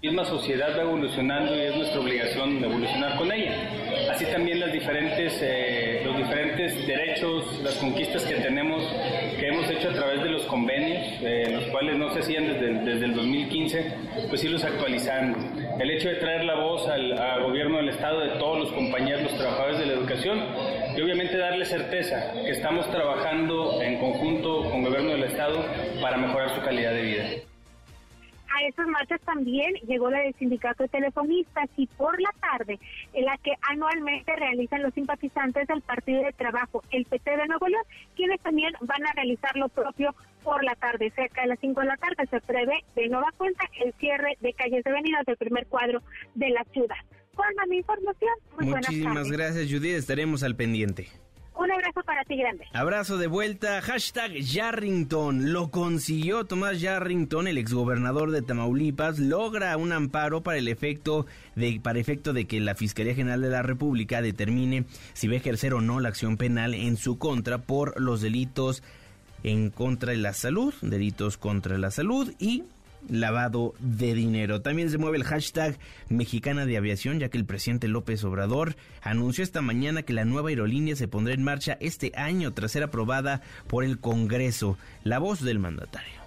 misma sociedad va evolucionando y es nuestra obligación evolucionar con ella. Así también eh, los diferentes derechos, las conquistas que tenemos, que hemos hecho a través de los convenios, eh, los cuales no se hacían desde, el 2015, pues irlos actualizando. El hecho de traer la voz al gobierno del Estado de todos los compañeros, los trabajadores de la educación, y obviamente darle certeza que estamos trabajando en conjunto con el gobierno del Estado para mejorar su calidad de vida a esas marchas también llegó la del sindicato de telefonistas y por la tarde, en la que anualmente realizan los simpatizantes del Partido de Trabajo, el PT de Nuevo León, quienes también van a realizar lo propio por la tarde. Cerca de las 5 de la tarde se prevé de nueva cuenta el cierre de calles de avenidas del primer cuadro de la ciudad. Con mi información, muy Muchísimas gracias, Judith. Estaremos al pendiente. Un abrazo para ti grande. Abrazo de vuelta. Hashtag Yarrington. Lo consiguió Tomás Yarrington, el exgobernador de Tamaulipas. Logra un amparo para el efecto de, para efecto de que la Fiscalía General de la República determine si va a ejercer o no la acción penal en su contra por los delitos en contra de la salud, delitos contra la salud y lavado de dinero. También se mueve el hashtag mexicana de aviación, ya que el presidente López Obrador anunció esta mañana que la nueva aerolínea se pondrá en marcha este año tras ser aprobada por el Congreso. La voz del mandatario.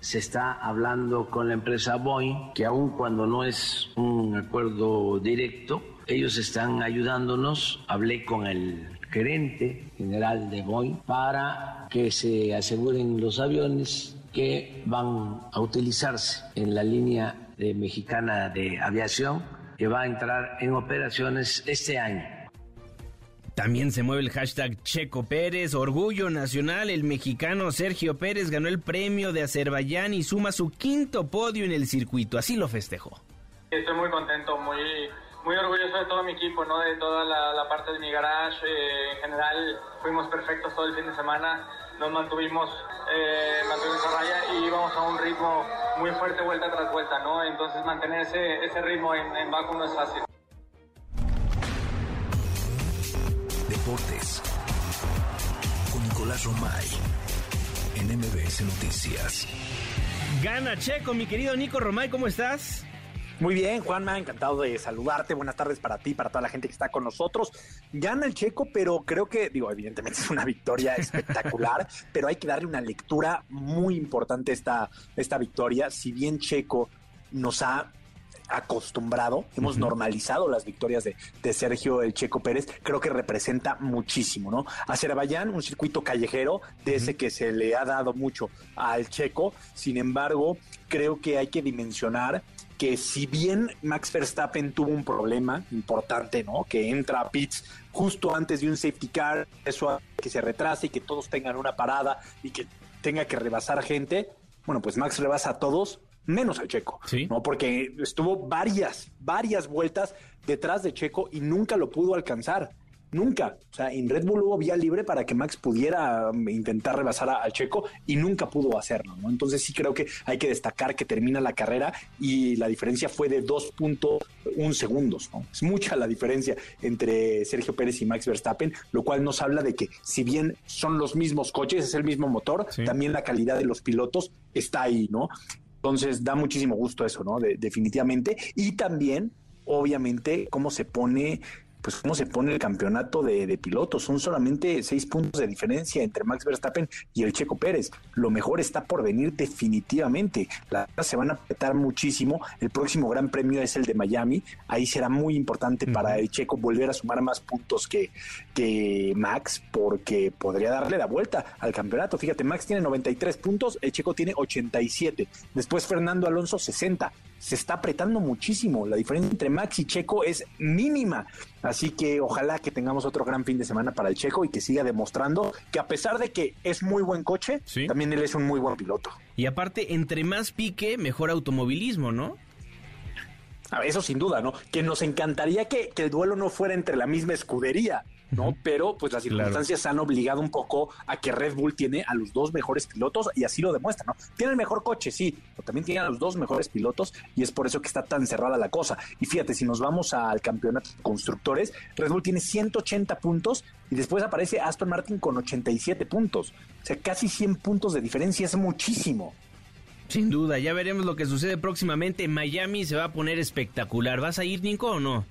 Se está hablando con la empresa Boeing, que aun cuando no es un acuerdo directo, ellos están ayudándonos. Hablé con el gerente general de Boeing para que se aseguren los aviones que van a utilizarse en la línea de mexicana de aviación que va a entrar en operaciones este año. También se mueve el hashtag Checo Pérez, Orgullo Nacional. El mexicano Sergio Pérez ganó el premio de Azerbaiyán y suma su quinto podio en el circuito. Así lo festejó. Estoy muy contento, muy, muy orgulloso de todo mi equipo, ¿no? de toda la, parte de mi garage. Eh, en general fuimos perfectos todo el fin de semana, nos mantuvimos, eh, mantuvimos a raya y íbamos a un ritmo muy fuerte vuelta tras vuelta. ¿no? Entonces mantener ese, ese ritmo en, en Baku no es fácil. Deportes con Nicolás Romay en MBS Noticias. Gana Checo, mi querido Nico Romay, ¿cómo estás? Muy bien, Juanma, encantado de saludarte. Buenas tardes para ti, para toda la gente que está con nosotros. Gana el Checo, pero creo que, digo, evidentemente *laughs* es una victoria espectacular, *laughs* pero hay que darle una lectura muy importante a esta, esta victoria. Si bien Checo nos ha acostumbrado, hemos normalizado las victorias de, de, Sergio El Checo Pérez, creo que representa muchísimo, ¿no? Azerbaiyán, un circuito callejero, de ese que se le ha dado mucho al Checo, sin embargo, creo que hay que dimensionar que si bien Max Verstappen tuvo un problema importante, ¿no? Que entra a pits justo antes de un safety car, eso que se retrase y que todos tengan una parada y que tenga que rebasar gente, bueno, pues Max rebasa a todos menos al Checo, ¿no? Porque estuvo varias, varias vueltas detrás de Checo y nunca lo pudo alcanzar. Nunca. O sea, en Red Bull hubo vía libre para que Max pudiera um, intentar rebasar al Checo y nunca pudo hacerlo, ¿no? Entonces sí creo que hay que destacar que termina la carrera y la diferencia fue de 2.1 segundos, ¿no? Es mucha la diferencia entre Sergio Pérez y Max Verstappen, lo cual nos habla de que si bien son los mismos coches, es el mismo motor, también la calidad de los pilotos está ahí, ¿no? Entonces da muchísimo gusto eso, ¿no? definitivamente. Y también, obviamente, cómo se pone pues cómo se pone el campeonato de, pilotos. Son solamente seis puntos de diferencia entre Max Verstappen y el Checo Pérez. Lo mejor está por venir definitivamente. Las se van a apretar muchísimo. El próximo Gran Premio es el de Miami. Ahí será muy importante para el Checo volver a sumar más puntos que, que Max, porque podría darle la vuelta al campeonato. Fíjate, Max tiene 93 puntos, el Checo tiene 87. Después Fernando Alonso 60 se está apretando muchísimo. La diferencia entre Max y Checo es mínima. Así que ojalá que tengamos otro gran fin de semana para el Checo y que siga demostrando que a pesar de que es muy buen coche, también él es un muy buen piloto. Y aparte, entre más pique, mejor automovilismo, ¿no? eso sin duda, ¿no? Que nos encantaría que, que el duelo no fuera entre la misma escudería, ¿no? Pero pues las circunstancias han obligado un poco a que Red Bull tiene a los dos mejores pilotos y así lo demuestra, ¿no? Tiene el mejor coche, sí, pero también tiene a los dos mejores pilotos y es por eso que está tan cerrada la cosa. Y fíjate, si nos vamos al campeonato de constructores, Red Bull tiene 180 puntos y después aparece Aston Martin con 87 puntos. O sea, casi 100 puntos de diferencia es muchísimo. Sin duda, ya veremos lo que sucede próximamente. Miami se va a poner espectacular. ¿Vas a ir, Nico, o no?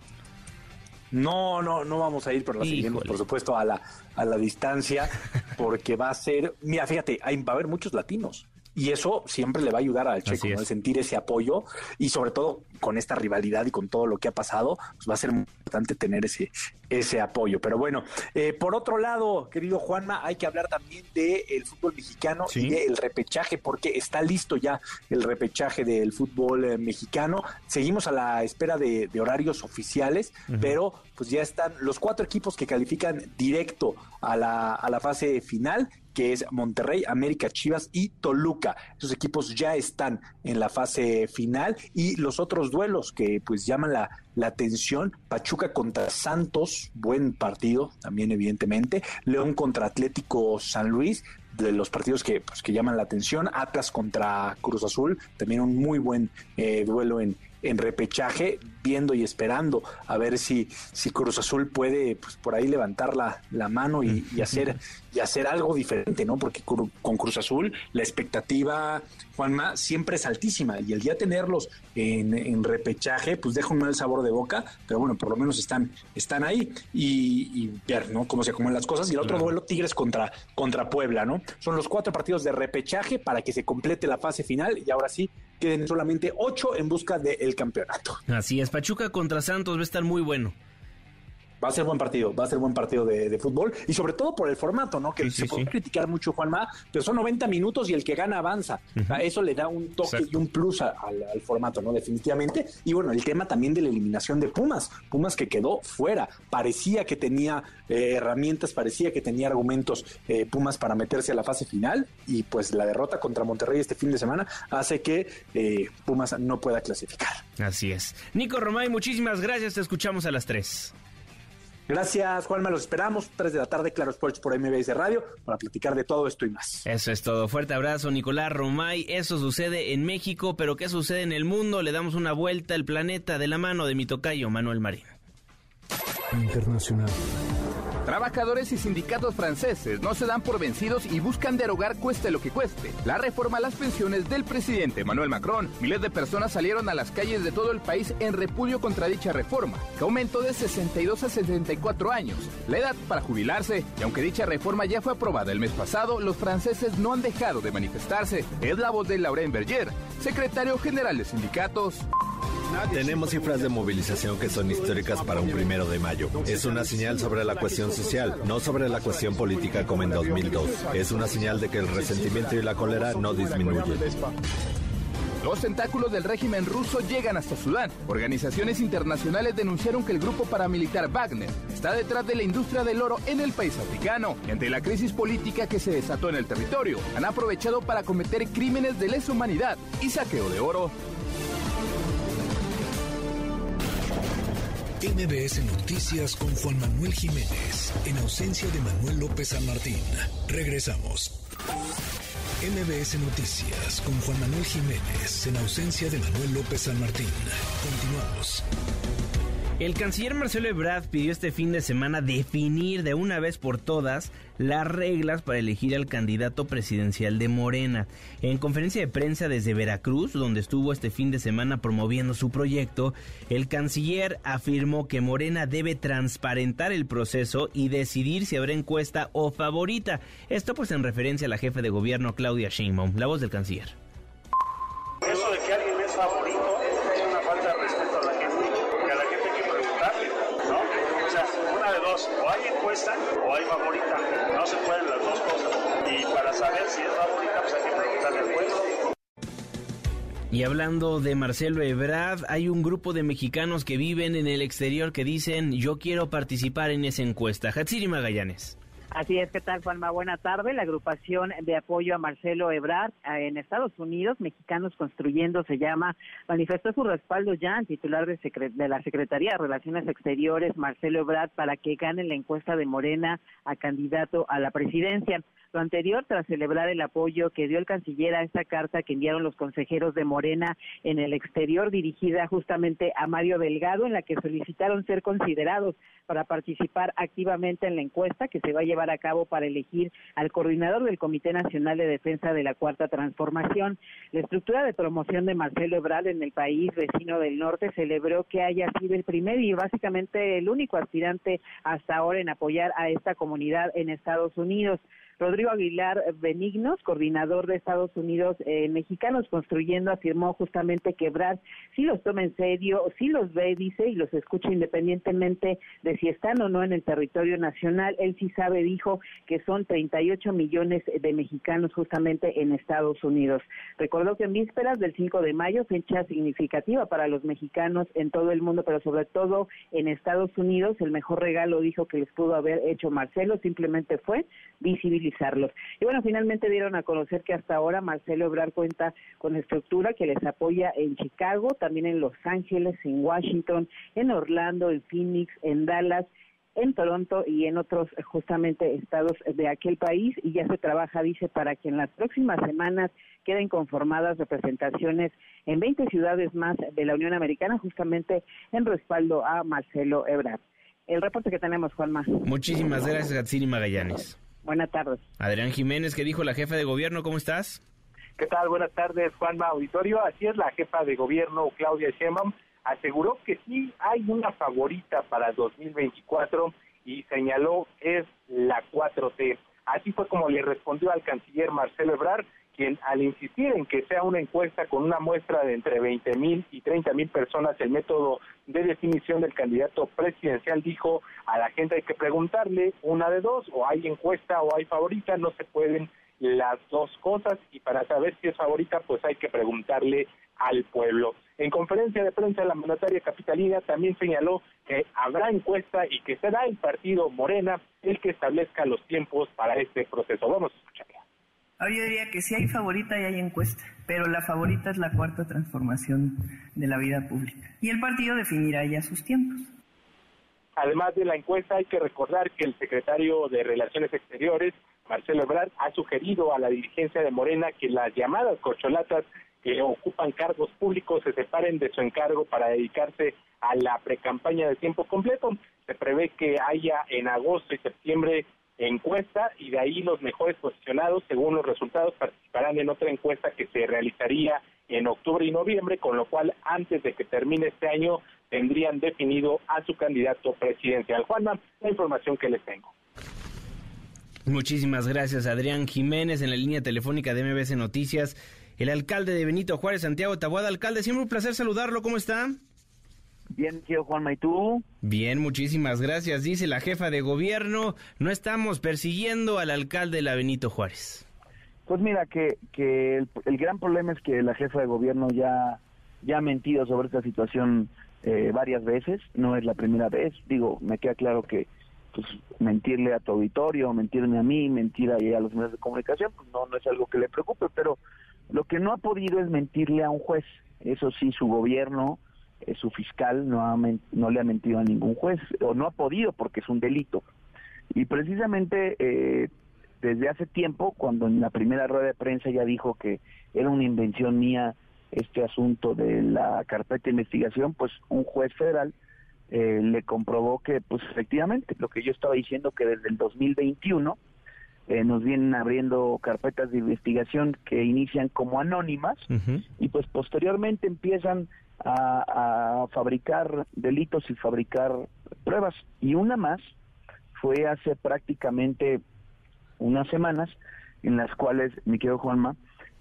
No, no, no vamos a ir, pero la seguimos, por supuesto, a la, a la distancia, porque va a ser, mira, fíjate, hay, va a haber muchos latinos. Y eso siempre le va a ayudar al Checo, ¿no? sentir ese apoyo y sobre todo con esta rivalidad y con todo lo que ha pasado, pues va a ser muy importante tener ese, ese apoyo. Pero bueno, eh, por otro lado, querido Juanma, hay que hablar también del fútbol mexicano y del repechaje, porque está listo ya el repechaje del fútbol eh, mexicano. Seguimos a la espera de, horarios oficiales, pero pues ya están los cuatro equipos que califican directo a la, a la fase final que es Monterrey, América, Chivas y Toluca. Esos equipos ya están en la fase final y los otros duelos que pues llaman la, la atención, Pachuca contra Santos, buen partido también evidentemente, León contra Atlético San Luis, de los partidos que, pues, que llaman la atención, Atlas contra Cruz Azul, también un muy buen eh, duelo en, en repechaje, viendo y esperando a ver si, si Cruz Azul puede pues, por ahí levantar la, la mano y, hacer, y hacer algo diferente, ¿no? Porque con Cruz Azul la expectativa, Juanma, siempre es altísima y el día tenerlos en, repechaje, pues deja un mal sabor de boca, pero bueno, por lo menos están, están ahí y, ver, ¿no? Cómo se acomodan las cosas. Y el otro duelo, Tigres contra, contra Puebla, ¿no? Son los cuatro partidos de repechaje para que se complete la fase final y ahora sí queden solamente ocho en busca del campeonato. Así es, Pachuca contra Santos va a estar muy bueno. Va a ser buen partido, va a ser buen partido de, fútbol y sobre todo por el formato, ¿no? Que se puede criticar mucho, Juanma, pero son 90 minutos y el que gana avanza. Eso le da un toque y un plus al, formato, ¿no? Definitivamente. Y bueno, el tema también de la eliminación de Pumas. Pumas que quedó fuera. Parecía que tenía eh, herramientas, parecía que tenía argumentos eh, Pumas para meterse a la fase final y pues la derrota contra Monterrey este fin de semana hace que eh, Pumas no pueda clasificar. Así es. Nico Romay, muchísimas gracias. Te escuchamos a las 3. Gracias, Juanma. Los esperamos. 3 de la tarde, Claro Sports por MBS Radio, para platicar de todo esto y más. Eso es todo. Fuerte abrazo, Nicolás Romay. Eso sucede en México, pero ¿qué sucede en el mundo? Le damos una vuelta al planeta de la mano de mi tocayo, Manuel Marín. Internacional. Trabajadores y sindicatos franceses no se dan por vencidos y buscan derogar cueste lo que cueste. La reforma a las pensiones del presidente Emmanuel Macron. Miles de personas salieron a las calles de todo el país en repudio contra dicha reforma, que aumentó de 62 a 74 años, la edad para jubilarse. Y aunque dicha reforma ya fue aprobada el mes pasado, los franceses no han dejado de manifestarse. Es la voz de Laurent Berger, secretario general de sindicatos. Tenemos cifras de movilización que son históricas para un primero de mayo. Es una señal sobre la cuestión social, no sobre la cuestión política como en 2002. Es una señal de que el resentimiento y la cólera no disminuyen. Los tentáculos del régimen ruso llegan hasta Sudán. Organizaciones internacionales denunciaron que el grupo paramilitar Wagner está detrás de la industria del oro en el país africano. Y ante la crisis política que se desató en el territorio, han aprovechado para cometer crímenes de lesa humanidad y saqueo de oro. MBS Noticias con Juan Manuel Jiménez, en ausencia de Manuel López San Martín. Regresamos. MBS Noticias con Juan Manuel Jiménez, en ausencia de Manuel López San Martín. Continuamos. El canciller Marcelo Ebrard pidió este fin de semana definir de una vez por todas las reglas para elegir al candidato presidencial de Morena. En conferencia de prensa desde Veracruz, donde estuvo este fin de semana promoviendo su proyecto, el canciller afirmó que Morena debe transparentar el proceso y decidir si habrá encuesta o favorita. Esto pues en referencia a la jefe de gobierno Claudia Sheinbaum, la voz del canciller. Encuesta o hay favorita no se pueden las dos cosas. Y para saber si es favorita, pues hay que preguntarle al pueblo. Y hablando de Marcelo Ebrard, hay un grupo de mexicanos que viven en el exterior que dicen yo quiero participar en esa encuesta. Hatsiri Magallanes. Así es, ¿qué tal, Juanma? Buena tarde. La agrupación de apoyo a Marcelo Ebrard eh, en Estados Unidos, Mexicanos Construyendo se llama, manifestó su respaldo ya al titular de, de, la Secretaría de Relaciones Exteriores, Marcelo Ebrard, para que gane la encuesta de Morena a candidato a la presidencia. Lo anterior tras celebrar el apoyo que dio el canciller a esta carta que enviaron los consejeros de Morena en el exterior, dirigida justamente a Mario Delgado, en la que solicitaron ser considerados para participar activamente en la encuesta que se va a llevar a cabo para elegir al coordinador del Comité Nacional de Defensa de la Cuarta Transformación. La estructura de promoción de Marcelo Ebrard en el país vecino del norte celebró que haya sido el primer y básicamente el único aspirante hasta ahora en apoyar a esta comunidad en Estados Unidos. Rodrigo Aguilar Benignos, coordinador de Estados Unidos eh, Mexicanos Construyendo, afirmó justamente que Brad sí los toma en serio, sí los ve, dice, y los escucha independientemente de si están o no en el territorio nacional. Él sí sabe, dijo, que son 38 millones de mexicanos justamente en Estados Unidos. Recordó que en vísperas del 5 de mayo, fecha significativa para los mexicanos en todo el mundo, pero sobre todo en Estados Unidos, el mejor regalo, dijo, que les pudo haber hecho Marcelo, simplemente fue visibilizar y bueno, finalmente dieron a conocer que hasta ahora Marcelo Ebrard cuenta con estructura que les apoya en Chicago, también en Los Ángeles, en Washington, en Orlando, en Phoenix, en Dallas en Toronto y en otros justamente estados de aquel país y ya se trabaja, dice, para que en las próximas semanas queden conformadas representaciones en 20 ciudades más de la Unión Americana justamente en respaldo a Marcelo Ebrard. El reporte que tenemos, Juanma. Muchísimas gracias, Gatsini Magallanes. Buenas tardes. Adrián Jiménez, ¿qué dijo la jefa de gobierno? ¿Cómo estás? ¿Qué tal? Buenas tardes, Juanma Auditorio. Así es, la jefa de gobierno, Claudia Sheinbaum, aseguró que sí hay una favorita para 2024 y señaló es la 4T. Así fue como le respondió al canciller Marcelo Ebrard, quien al insistir en que sea una encuesta con una muestra de entre 20 mil y 30 mil personas el método de definición del candidato presidencial dijo a la gente hay que preguntarle una de dos, o hay encuesta o hay favorita, no se pueden las dos cosas y para saber si es favorita pues hay que preguntarle al pueblo. En conferencia de prensa la mandataria capitalina también señaló que habrá encuesta y que será el partido Morena el que establezca los tiempos para este proceso. Vamos a escucharla. Yo diría que sí hay favorita y hay encuesta, pero la favorita es la cuarta transformación de la vida pública. Y el partido definirá ya sus tiempos. Además de la encuesta, hay que recordar que el secretario de Relaciones Exteriores, Marcelo Ebrard, ha sugerido a la dirigencia de Morena que las llamadas corcholatas que ocupan cargos públicos se separen de su encargo para dedicarse a la precampaña de tiempo completo. Se prevé que haya en agosto y septiembre encuesta y de ahí los mejores posicionados, según los resultados, participarán en otra encuesta que se realizaría en octubre y noviembre, con lo cual antes de que termine este año tendrían definido a su candidato presidencial. Juanma, la información que les tengo. Muchísimas gracias, Adrián Jiménez, en la línea telefónica de MBC Noticias. El alcalde de Benito Juárez, Santiago Tabuada. Alcalde, siempre un placer saludarlo. ¿Cómo está? Bien, tío Juanma, ¿y tú? Bien, muchísimas gracias. Dice la jefa de gobierno, no estamos persiguiendo al alcalde de la Benito Juárez. Pues mira, que, que el, gran problema es que la jefa de gobierno ya, ya ha mentido sobre esta situación eh, varias veces, no es la primera vez. Digo, me queda claro que pues mentirle a tu auditorio, mentirme a mí, mentir a, a los medios de comunicación, pues no, no es algo que le preocupe, pero lo que no ha podido es mentirle a un juez. Eso sí, su gobierno eh, su fiscal no, ha, no le ha mentido a ningún juez, o no ha podido porque es un delito. Y precisamente eh, desde hace tiempo, cuando en la primera rueda de prensa ya dijo que era una invención mía este asunto de la carpeta de investigación, pues un juez federal eh, le comprobó que, pues efectivamente, lo que yo estaba diciendo, que desde el 2021 nos vienen abriendo carpetas de investigación que inician como anónimas y pues posteriormente empiezan a, fabricar delitos y fabricar pruebas. Y una más fue hace prácticamente unas semanas en las cuales, mi querido Juanma,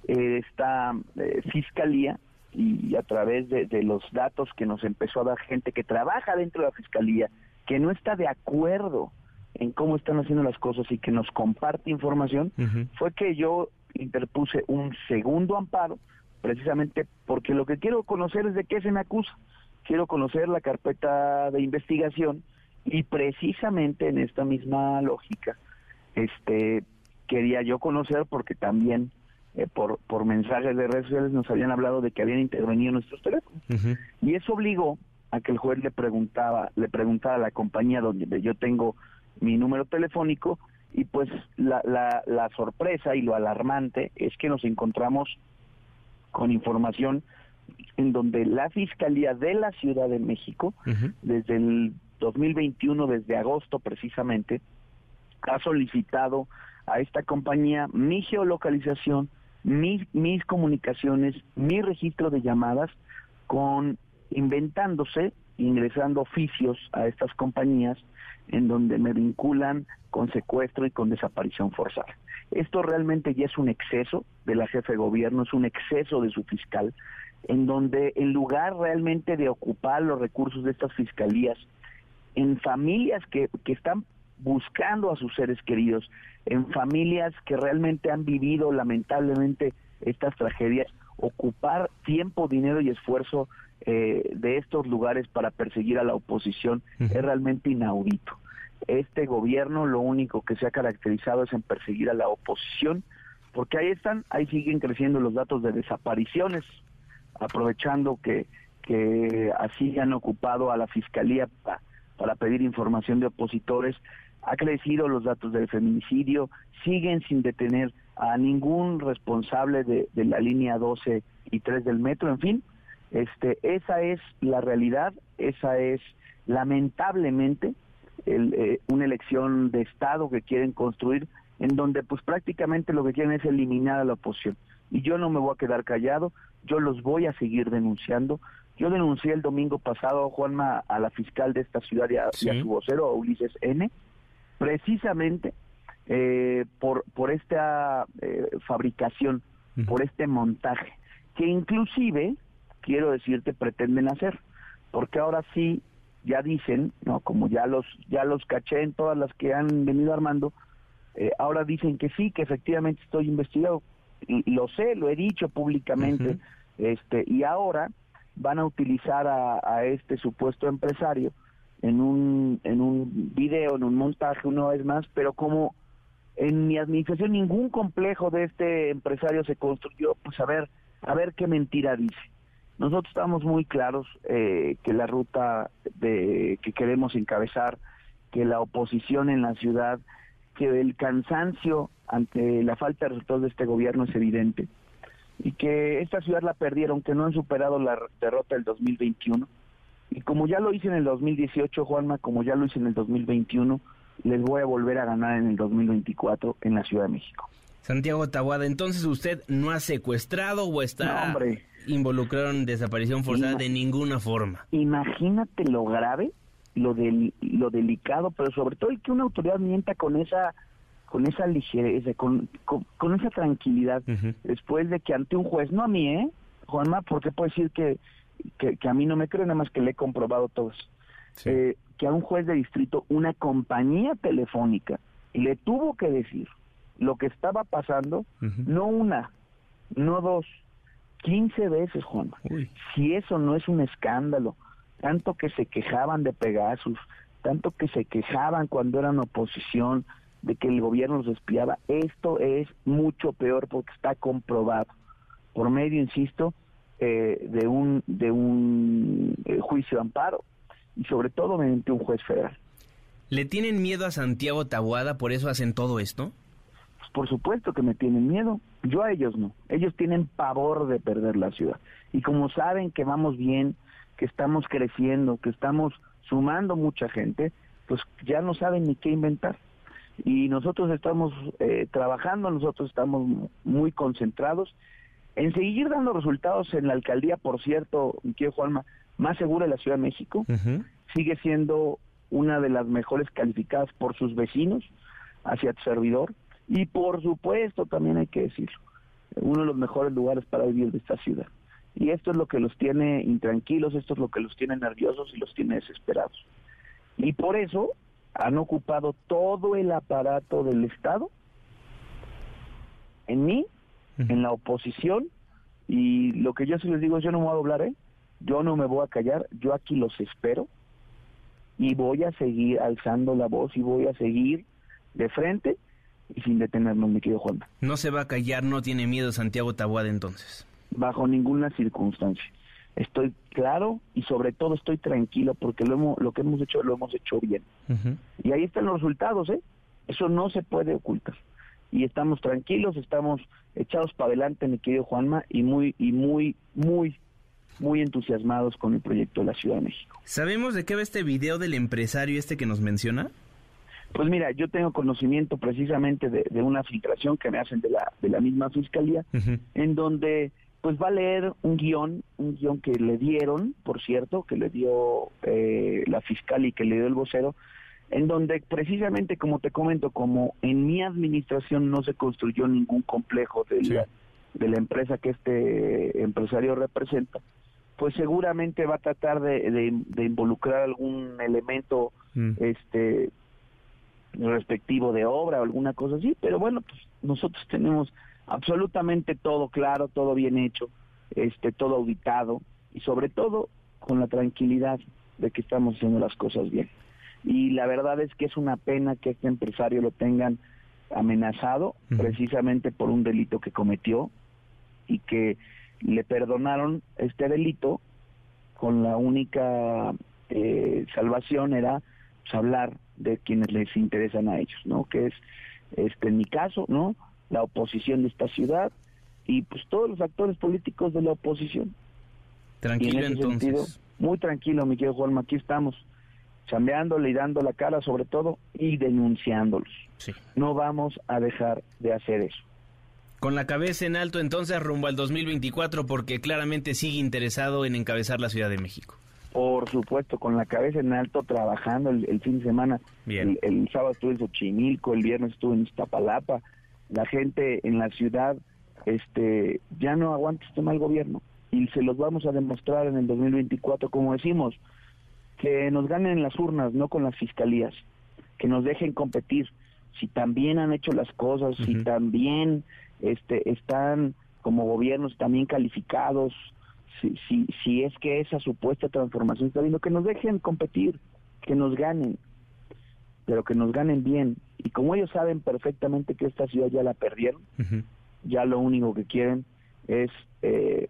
eh, esta eh, fiscalía y a través de, los datos que nos empezó a dar gente que trabaja dentro de la fiscalía, que no está de acuerdo en cómo están haciendo las cosas y que nos comparte información, fue que yo interpuse un segundo amparo precisamente porque lo que quiero conocer es de qué se me acusa. Quiero conocer la carpeta de investigación y precisamente en esta misma lógica, este, quería yo conocer porque también eh, por, por mensajes de redes sociales nos habían hablado de que habían intervenido nuestros teléfonos. Y eso obligó a que el juez le preguntaba, le preguntaba a la compañía donde yo tengo mi número telefónico y pues la, la, la sorpresa y lo alarmante es que nos encontramos con información en donde la Fiscalía de la Ciudad de México, desde el 2021, desde agosto precisamente, ha solicitado a esta compañía mi geolocalización, mis, mis comunicaciones, mi registro de llamadas, con inventándose, ingresando oficios a estas compañías en donde me vinculan con secuestro y con desaparición forzada. Esto realmente ya es un exceso de la jefe de gobierno, es un exceso de su fiscal, en donde en lugar realmente de ocupar los recursos de estas fiscalías en familias que, que están buscando a sus seres queridos, en familias que realmente han vivido lamentablemente estas tragedias, ocupar tiempo, dinero y esfuerzo eh, de estos lugares para perseguir a la oposición es realmente inaudito. Este gobierno lo único que se ha caracterizado es en perseguir a la oposición, porque ahí están, ahí siguen creciendo los datos de desapariciones, aprovechando que, que así han ocupado a la fiscalía para pedir información de opositores, ha crecido los datos del feminicidio, siguen sin detener a ningún responsable de, de la línea 12 y 3 del metro, en fin, este, esa es la realidad, esa es lamentablemente eh, una elección de Estado que quieren construir en donde pues prácticamente lo que quieren es eliminar a la oposición. Y yo no me voy a quedar callado, yo los voy a seguir denunciando. Yo denuncié el domingo pasado, Juanma, a la fiscal de esta ciudad y a, su vocero, a Ulises N., precisamente eh, por, por esta eh, fabricación por este montaje, que inclusive, quiero decirte, pretenden hacer, porque ahora sí ya dicen, no, como ya los ya los caché en todas las que han venido armando, eh, ahora dicen que sí, que efectivamente estoy investigado. Y, lo sé, lo he dicho públicamente, este, y ahora van a utilizar a, a, este supuesto empresario en un en un video, en un montaje una vez más, pero como en mi administración ningún complejo de este empresario se construyó, pues a ver, a ver qué mentira dice. Nosotros estamos muy claros eh, que la ruta de, que queremos encabezar, que la oposición en la ciudad, que el cansancio ante la falta de resultados de este gobierno es evidente y que esta ciudad la perdieron, que no han superado la derrota del 2021. Y como ya lo hice en el 2018, Juanma, como ya lo hice en el 2021, les voy a volver a ganar en el 2024 en la Ciudad de México. Santiago Tabuada, entonces usted no ha secuestrado o está involucrado en desaparición forzada de ninguna forma. Imagínate lo grave, lo del, lo delicado, pero sobre todo el que una autoridad mienta con esa con esa ligereza, con, con, esa tranquilidad, después de que ante un juez, no a mí, ¿eh? Juanma, porque puedo decir que, que, a mí no me creo, nada más que le he comprobado todos. Eh, que a un juez de distrito, una compañía telefónica, le tuvo que decir lo que estaba pasando, no una, no dos, quince veces, Juan. Si eso no es un escándalo, tanto que se quejaban de Pegasus, tanto que se quejaban cuando eran oposición, de que el gobierno los espiaba, esto es mucho peor porque está comprobado por medio, insisto, eh, de un de un eh, juicio de amparo y sobre todo mediante un juez federal. ¿Le tienen miedo a Santiago Tabuada, por eso hacen todo esto? Por supuesto que me tienen miedo. Yo a ellos no. Ellos tienen pavor de perder la ciudad. Y como saben que vamos bien, que estamos creciendo, que estamos sumando mucha gente, pues ya no saben ni qué inventar. Y nosotros estamos eh, trabajando, nosotros estamos muy concentrados en seguir dando resultados en la alcaldía, por cierto, querido Juanma, más segura de la Ciudad de México, sigue siendo una de las mejores calificadas por sus vecinos hacia tu servidor y por supuesto también hay que decirlo, uno de los mejores lugares para vivir de esta ciudad. Y esto es lo que los tiene intranquilos, esto es lo que los tiene nerviosos y los tiene desesperados. Y por eso han ocupado todo el aparato del Estado en mí, en la oposición, y lo que yo sí les digo, yo no me voy a doblar, ¿eh? Yo no me voy a callar, yo aquí los espero y voy a seguir alzando la voz y voy a seguir de frente y sin detenernos, mi querido Juan. No se va a callar, no tiene miedo Santiago Tabuada entonces. Bajo ninguna circunstancia. Estoy claro y sobre todo estoy tranquilo porque lo, hemos, lo que hemos hecho lo hemos hecho bien. Y ahí están los resultados, ¿eh? Eso no se puede ocultar. Y estamos tranquilos, estamos echados para adelante, mi querido Juanma, y muy, y muy, muy muy entusiasmados con el proyecto de la Ciudad de México. ¿Sabemos de qué va este video del empresario este que nos menciona? Pues mira, yo tengo conocimiento precisamente de, una filtración que me hacen de la, de la misma fiscalía, en donde pues va a leer un guion, un guion que le dieron, por cierto, que le dio eh, la fiscal y que le dio el vocero, en donde precisamente, como te comento, como en mi administración no se construyó ningún complejo de, la, de la empresa que este empresario representa, pues seguramente va a tratar de, involucrar algún elemento mm. este respectivo de obra o alguna cosa así, pero bueno, pues nosotros tenemos absolutamente todo claro, todo bien hecho, este todo auditado y sobre todo con la tranquilidad de que estamos haciendo las cosas bien. Y la verdad es que es una pena que este empresario lo tengan amenazado precisamente por un delito que cometió y que le perdonaron este delito con la única eh, salvación era pues, hablar de quienes les interesan a ellos, ¿no? Que es, este, en mi caso, ¿no? La oposición de esta ciudad y pues todos los actores políticos de la oposición. Tranquilo entonces. muy tranquilo, mi querido Juanma, aquí estamos chambeándole y dando la cara sobre todo y denunciándolos. No vamos a dejar de hacer eso. Con la cabeza en alto entonces rumbo al 2024 porque claramente sigue interesado en encabezar la Ciudad de México. Por supuesto, con la cabeza en alto, trabajando el, fin de semana. Bien. El, sábado estuve en Xochimilco, el viernes estuve en Iztapalapa. La gente en la ciudad este, ya no aguanta este mal gobierno y se los vamos a demostrar en el 2024, como decimos, que nos ganen las urnas, no con las fiscalías, que nos dejen competir, si también han hecho las cosas, si también este, están como gobiernos también calificados, si, si, si es que esa supuesta transformación está viendo, que nos dejen competir, que nos ganen, pero que nos ganen bien. Y como ellos saben perfectamente que esta ciudad ya la perdieron, ya lo único que quieren es eh,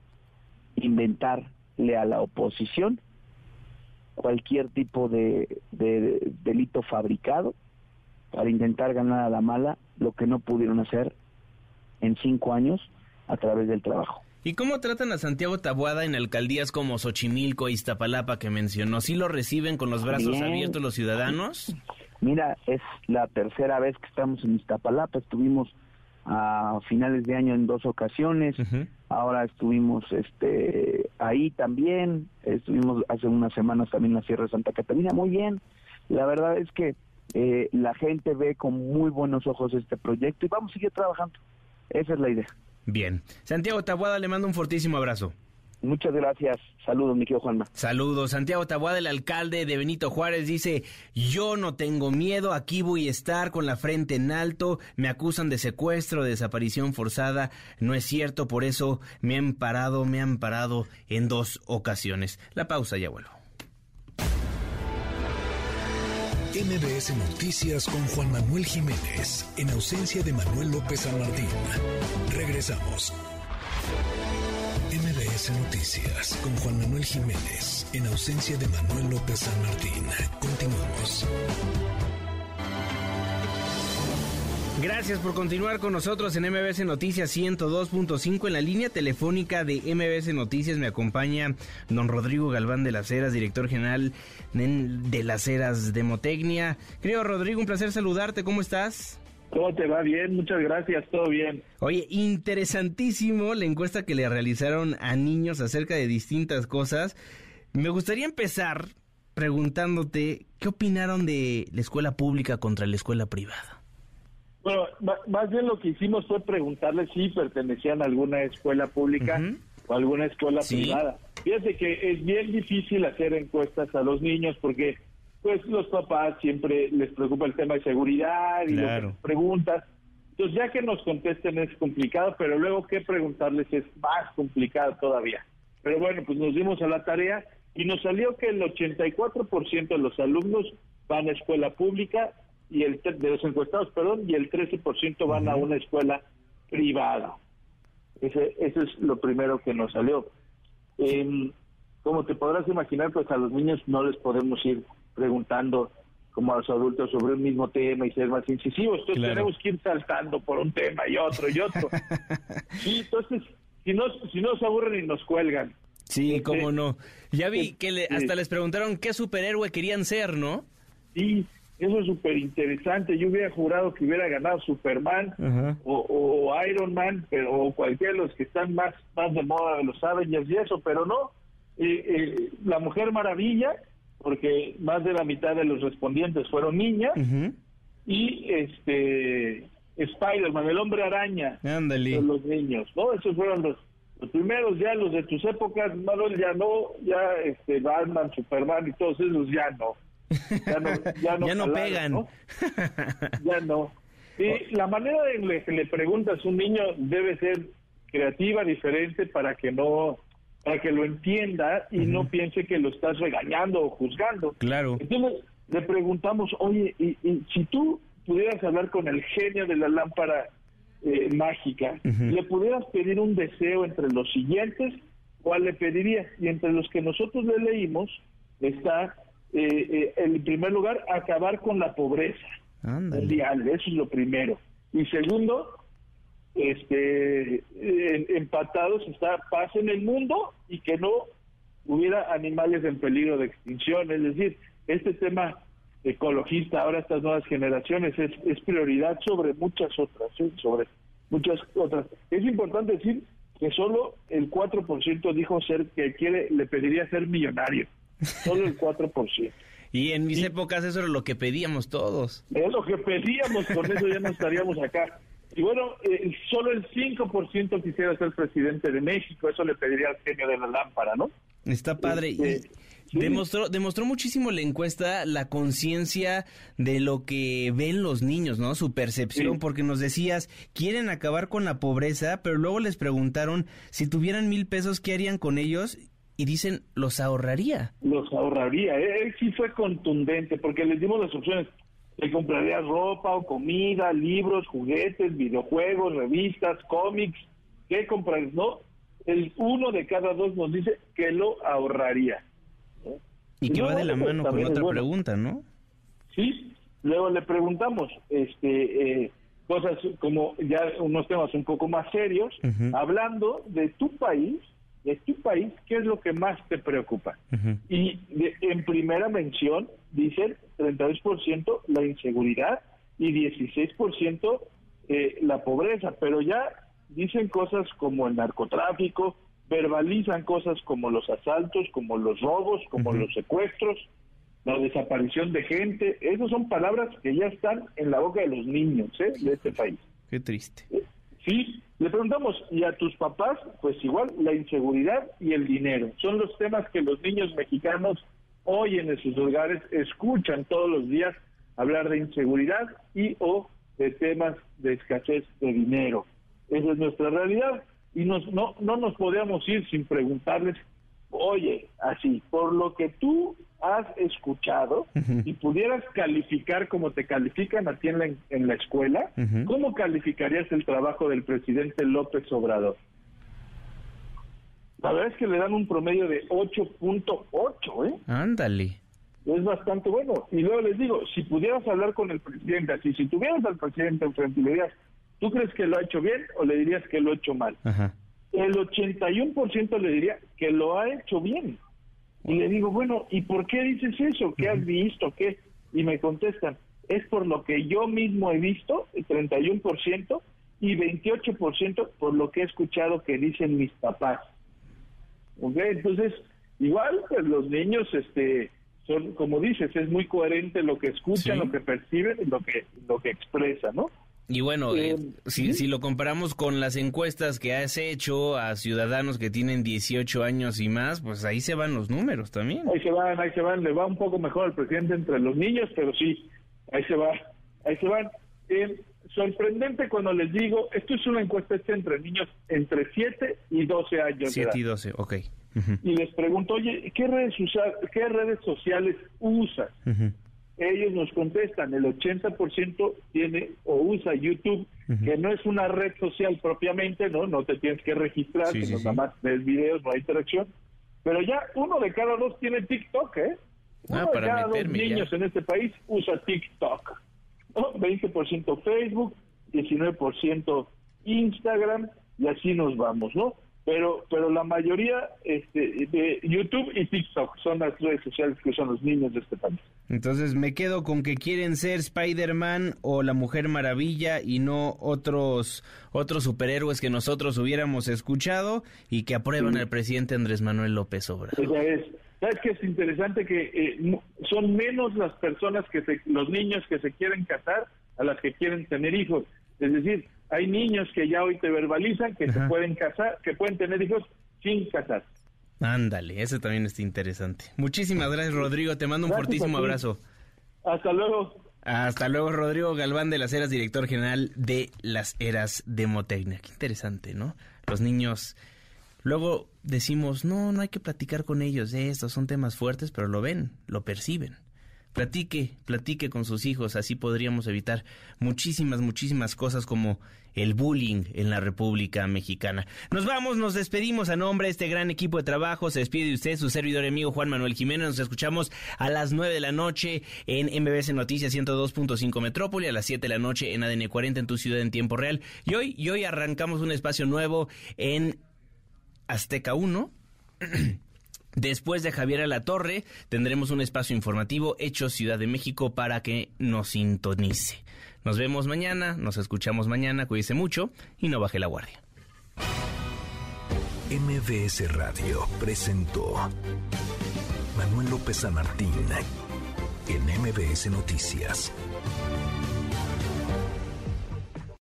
inventarle a la oposición cualquier tipo de, de, delito fabricado para intentar ganar a la mala lo que no pudieron hacer en cinco años a través del trabajo. ¿Y cómo tratan a Santiago Tabuada en alcaldías como Xochimilco e Iztapalapa que mencionó? ¿Sí lo reciben con los brazos abiertos los ciudadanos? Mira, es la tercera vez que estamos en Iztapalapa. Estuvimos a finales de año en dos ocasiones. Ahora estuvimos este ahí también. Estuvimos hace unas semanas también en la Sierra de Santa Catarina. Muy bien. La verdad es que eh, la gente ve con muy buenos ojos este proyecto y vamos a seguir trabajando. Esa es la idea. Bien. Santiago Tabuada le mando un fortísimo abrazo. Muchas gracias. Saludos, mi querido Juanma. Saludos. Santiago Tabuada, el alcalde de Benito Juárez, dice, yo no tengo miedo, aquí voy a estar con la frente en alto, me acusan de secuestro, de desaparición forzada, no es cierto, por eso me han parado, me han parado en dos ocasiones. La pausa, ya vuelvo. MBS Noticias con Juan Manuel Jiménez, en ausencia de Manuel López San Martín. Regresamos. MBS Noticias con Juan Manuel Jiménez, en ausencia de Manuel López San Martín. Continuamos. Gracias por continuar con nosotros en MBS Noticias 102.5. En la línea telefónica de MBS Noticias me acompaña don Rodrigo Galván de las Heras, director general de las Heras Demotecnia. Querido Rodrigo, un placer saludarte. ¿Cómo estás? ¿Cómo te va? Bien, muchas gracias, todo bien. Oye, interesantísimo la encuesta que le realizaron a niños acerca de distintas cosas. Me gustaría empezar preguntándote, ¿qué opinaron de la escuela pública contra la escuela privada? Bueno, más bien lo que hicimos fue preguntarle si pertenecían a alguna escuela pública o alguna escuela privada. Fíjate que es bien difícil hacer encuestas a los niños porque pues los papás siempre les preocupa el tema de seguridad y las preguntas. Entonces ya que nos contesten es complicado, pero luego qué preguntarles es más complicado todavía. Pero bueno, pues nos dimos a la tarea y nos salió que el 84% de los alumnos van a escuela pública y el de los encuestados, perdón, y el 13% van a una escuela privada. Ese, eso es lo primero que nos salió. Eh, como te podrás imaginar, pues a los niños no les podemos ir preguntando como a los adultos sobre un mismo tema y ser más incisivos. Entonces tenemos que ir saltando por un tema y otro y otro. *laughs* y entonces, si no, si no se aburren y nos cuelgan. Sí, este, cómo no. Ya vi que hasta les preguntaron qué superhéroe querían ser, ¿no? Sí, eso es súper interesante. Yo hubiera jurado que hubiera ganado Superman o, Iron Man, pero, o cualquiera de los que están más, más de moda de los Avengers y eso, pero no. Eh, eh, la Mujer Maravilla, porque más de la mitad de los respondientes fueron niñas, y este Spider-Man, el hombre araña, los niños, ¿no? Esos fueron los, los primeros, ya los de tus épocas, Manuel, ya no, ya este Batman, Superman y todos esos ya no. Ya no, ya no, pegan. ya no. Y la manera en la que le preguntas a un niño debe ser creativa, diferente, para que no para que lo entienda y no piense que lo estás regañando o juzgando. Claro. Entonces le preguntamos, oye, y, si tú pudieras hablar con el genio de la lámpara eh, mágica, le pudieras pedir un deseo entre los siguientes, ¿cuál le pedirías? Y entre los que nosotros le leímos está eh, eh, en primer lugar, acabar con la pobreza mundial, eso es lo primero. Y segundo, este, empatados está paz en el mundo y que no hubiera animales en peligro de extinción. Es decir, este tema ecologista, ahora estas nuevas generaciones, es, es prioridad sobre muchas otras, ¿eh? sobre muchas otras. Es importante decir que solo el 4% dijo ser que quiere, le pediría ser millonario. Solo el 4%. Y en mis épocas eso era lo que pedíamos todos. Es lo que pedíamos, con eso ya no estaríamos acá. Y bueno, eh, solo el 5% quisiera ser presidente de México, eso le pediría al genio de la lámpara, ¿no? Está padre. Este, Demostró, demostró muchísimo la encuesta la conciencia de lo que ven los niños, ¿no? Su percepción, porque nos decías, quieren acabar con la pobreza, pero luego les preguntaron si tuvieran mil pesos, ¿qué harían con ellos? Y dicen, los ahorraría. Los ahorraría. ¿eh? Él sí fue contundente, porque les dimos las opciones. Le compraría ropa o comida, libros, juguetes, videojuegos, revistas, cómics. ¿Qué comprarías? No, el uno de cada dos nos dice que lo ahorraría. Y que va de la mano con otra pregunta, ¿no? Sí, luego le preguntamos este eh, cosas como ya unos temas un poco más serios, hablando de tu país, de tu país, ¿qué es lo que más te preocupa? Y en primera mención dicen 32% la inseguridad y 16% eh, la pobreza, pero ya dicen cosas como el narcotráfico, verbalizan cosas como los asaltos, como los robos, como los secuestros, la desaparición de gente. Esas son palabras que ya están en la boca de los niños ¿eh? de este país. Qué triste. Sí, le preguntamos, ¿y a tus papás? Pues igual, la inseguridad y el dinero. Son los temas que los niños mexicanos hoy en sus hogares escuchan todos los días hablar de inseguridad y o de temas de escasez de dinero. Esa es nuestra realidad y nos, no, no nos podíamos ir sin preguntarles, oye, así, por lo que tú has escuchado y pudieras calificar como te califican a ti en la, en la escuela, ¿cómo calificarías el trabajo del presidente López Obrador? La verdad es que le dan un promedio de 8.8, ¿eh? Ándale. Es bastante bueno. Y luego les digo, si pudieras hablar con el presidente, así, si tuvieras al presidente enfrente y le dirías, ¿Tú crees que lo ha hecho bien o le dirías que lo ha hecho mal? El 81% le diría que lo ha hecho bien. Y le digo, bueno, ¿y por qué dices eso? ¿Qué has visto? ¿Qué? Y me contestan, es por lo que yo mismo he visto, el 31%, y 28% por lo que he escuchado que dicen mis papás. ¿Ok? Entonces, igual, pues los niños, este, son, como dices, es muy coherente lo que escuchan, lo que perciben y lo que, lo que expresan, ¿no? Y bueno, eh, si, si, lo comparamos con las encuestas que has hecho a ciudadanos que tienen 18 años y más, pues ahí se van los números también. Ahí se van, ahí se van, le va un poco mejor al presidente entre los niños, pero sí, ahí se va, ahí se van. Eh, sorprendente cuando les digo, esto es una encuesta hecha entre niños entre 7 y 12 años. 7 y 12, ok. Y les pregunto, oye, ¿qué redes, qué redes sociales usas? Ellos nos contestan, el 80% tiene o usa YouTube, que no es una red social propiamente, no no te tienes que registrar, que no nada más ves videos, no hay interacción, pero ya uno de cada dos tiene TikTok, ¿eh? Ah, uno de cada dos niños en este país usa TikTok, ¿no? 20% Facebook, 19% Instagram, y así nos vamos, ¿no? Pero pero la mayoría este, de YouTube y TikTok son las redes sociales que son los niños de este país. Entonces me quedo con que quieren ser Spider-Man o la Mujer Maravilla y no otros otros superhéroes que nosotros hubiéramos escuchado y que aprueban al presidente Andrés Manuel López Obrador. Esa es. ¿Sabes qué es interesante? Que eh, son menos las personas que se, los niños que se quieren casar a las que quieren tener hijos. Es decir, hay niños que ya hoy te verbalizan que se pueden casar, que pueden tener hijos sin casar. Ándale, eso también está interesante. Muchísimas gracias, Rodrigo. Te mando un fortísimo abrazo. Hasta luego. Hasta luego, Rodrigo Galván de las Eras, director general de las Eras Demotecnia. Qué interesante, ¿no? Los niños. Luego decimos, no, no hay que platicar con ellos de estos son temas fuertes, pero lo ven, lo perciben. Platique, platique con sus hijos, así podríamos evitar muchísimas, muchísimas cosas como el bullying en la República Mexicana. Nos vamos, nos despedimos a nombre de este gran equipo de trabajo. Se despide de usted, su servidor amigo Juan Manuel Jiménez. Nos escuchamos a las 9 de la noche en MBS Noticias 102.5 Metrópoli, a las 7 de la noche en ADN 40 en tu ciudad en tiempo real. Y hoy, y hoy arrancamos un espacio nuevo en Azteca 1. *clears throat* Después de Javier a la Torre, tendremos un espacio informativo hecho Ciudad de México para que nos sintonice. Nos vemos mañana, nos escuchamos mañana, cuídese mucho y no baje la guardia. MBS Radio presentó Manuel López San Martín en MBS Noticias.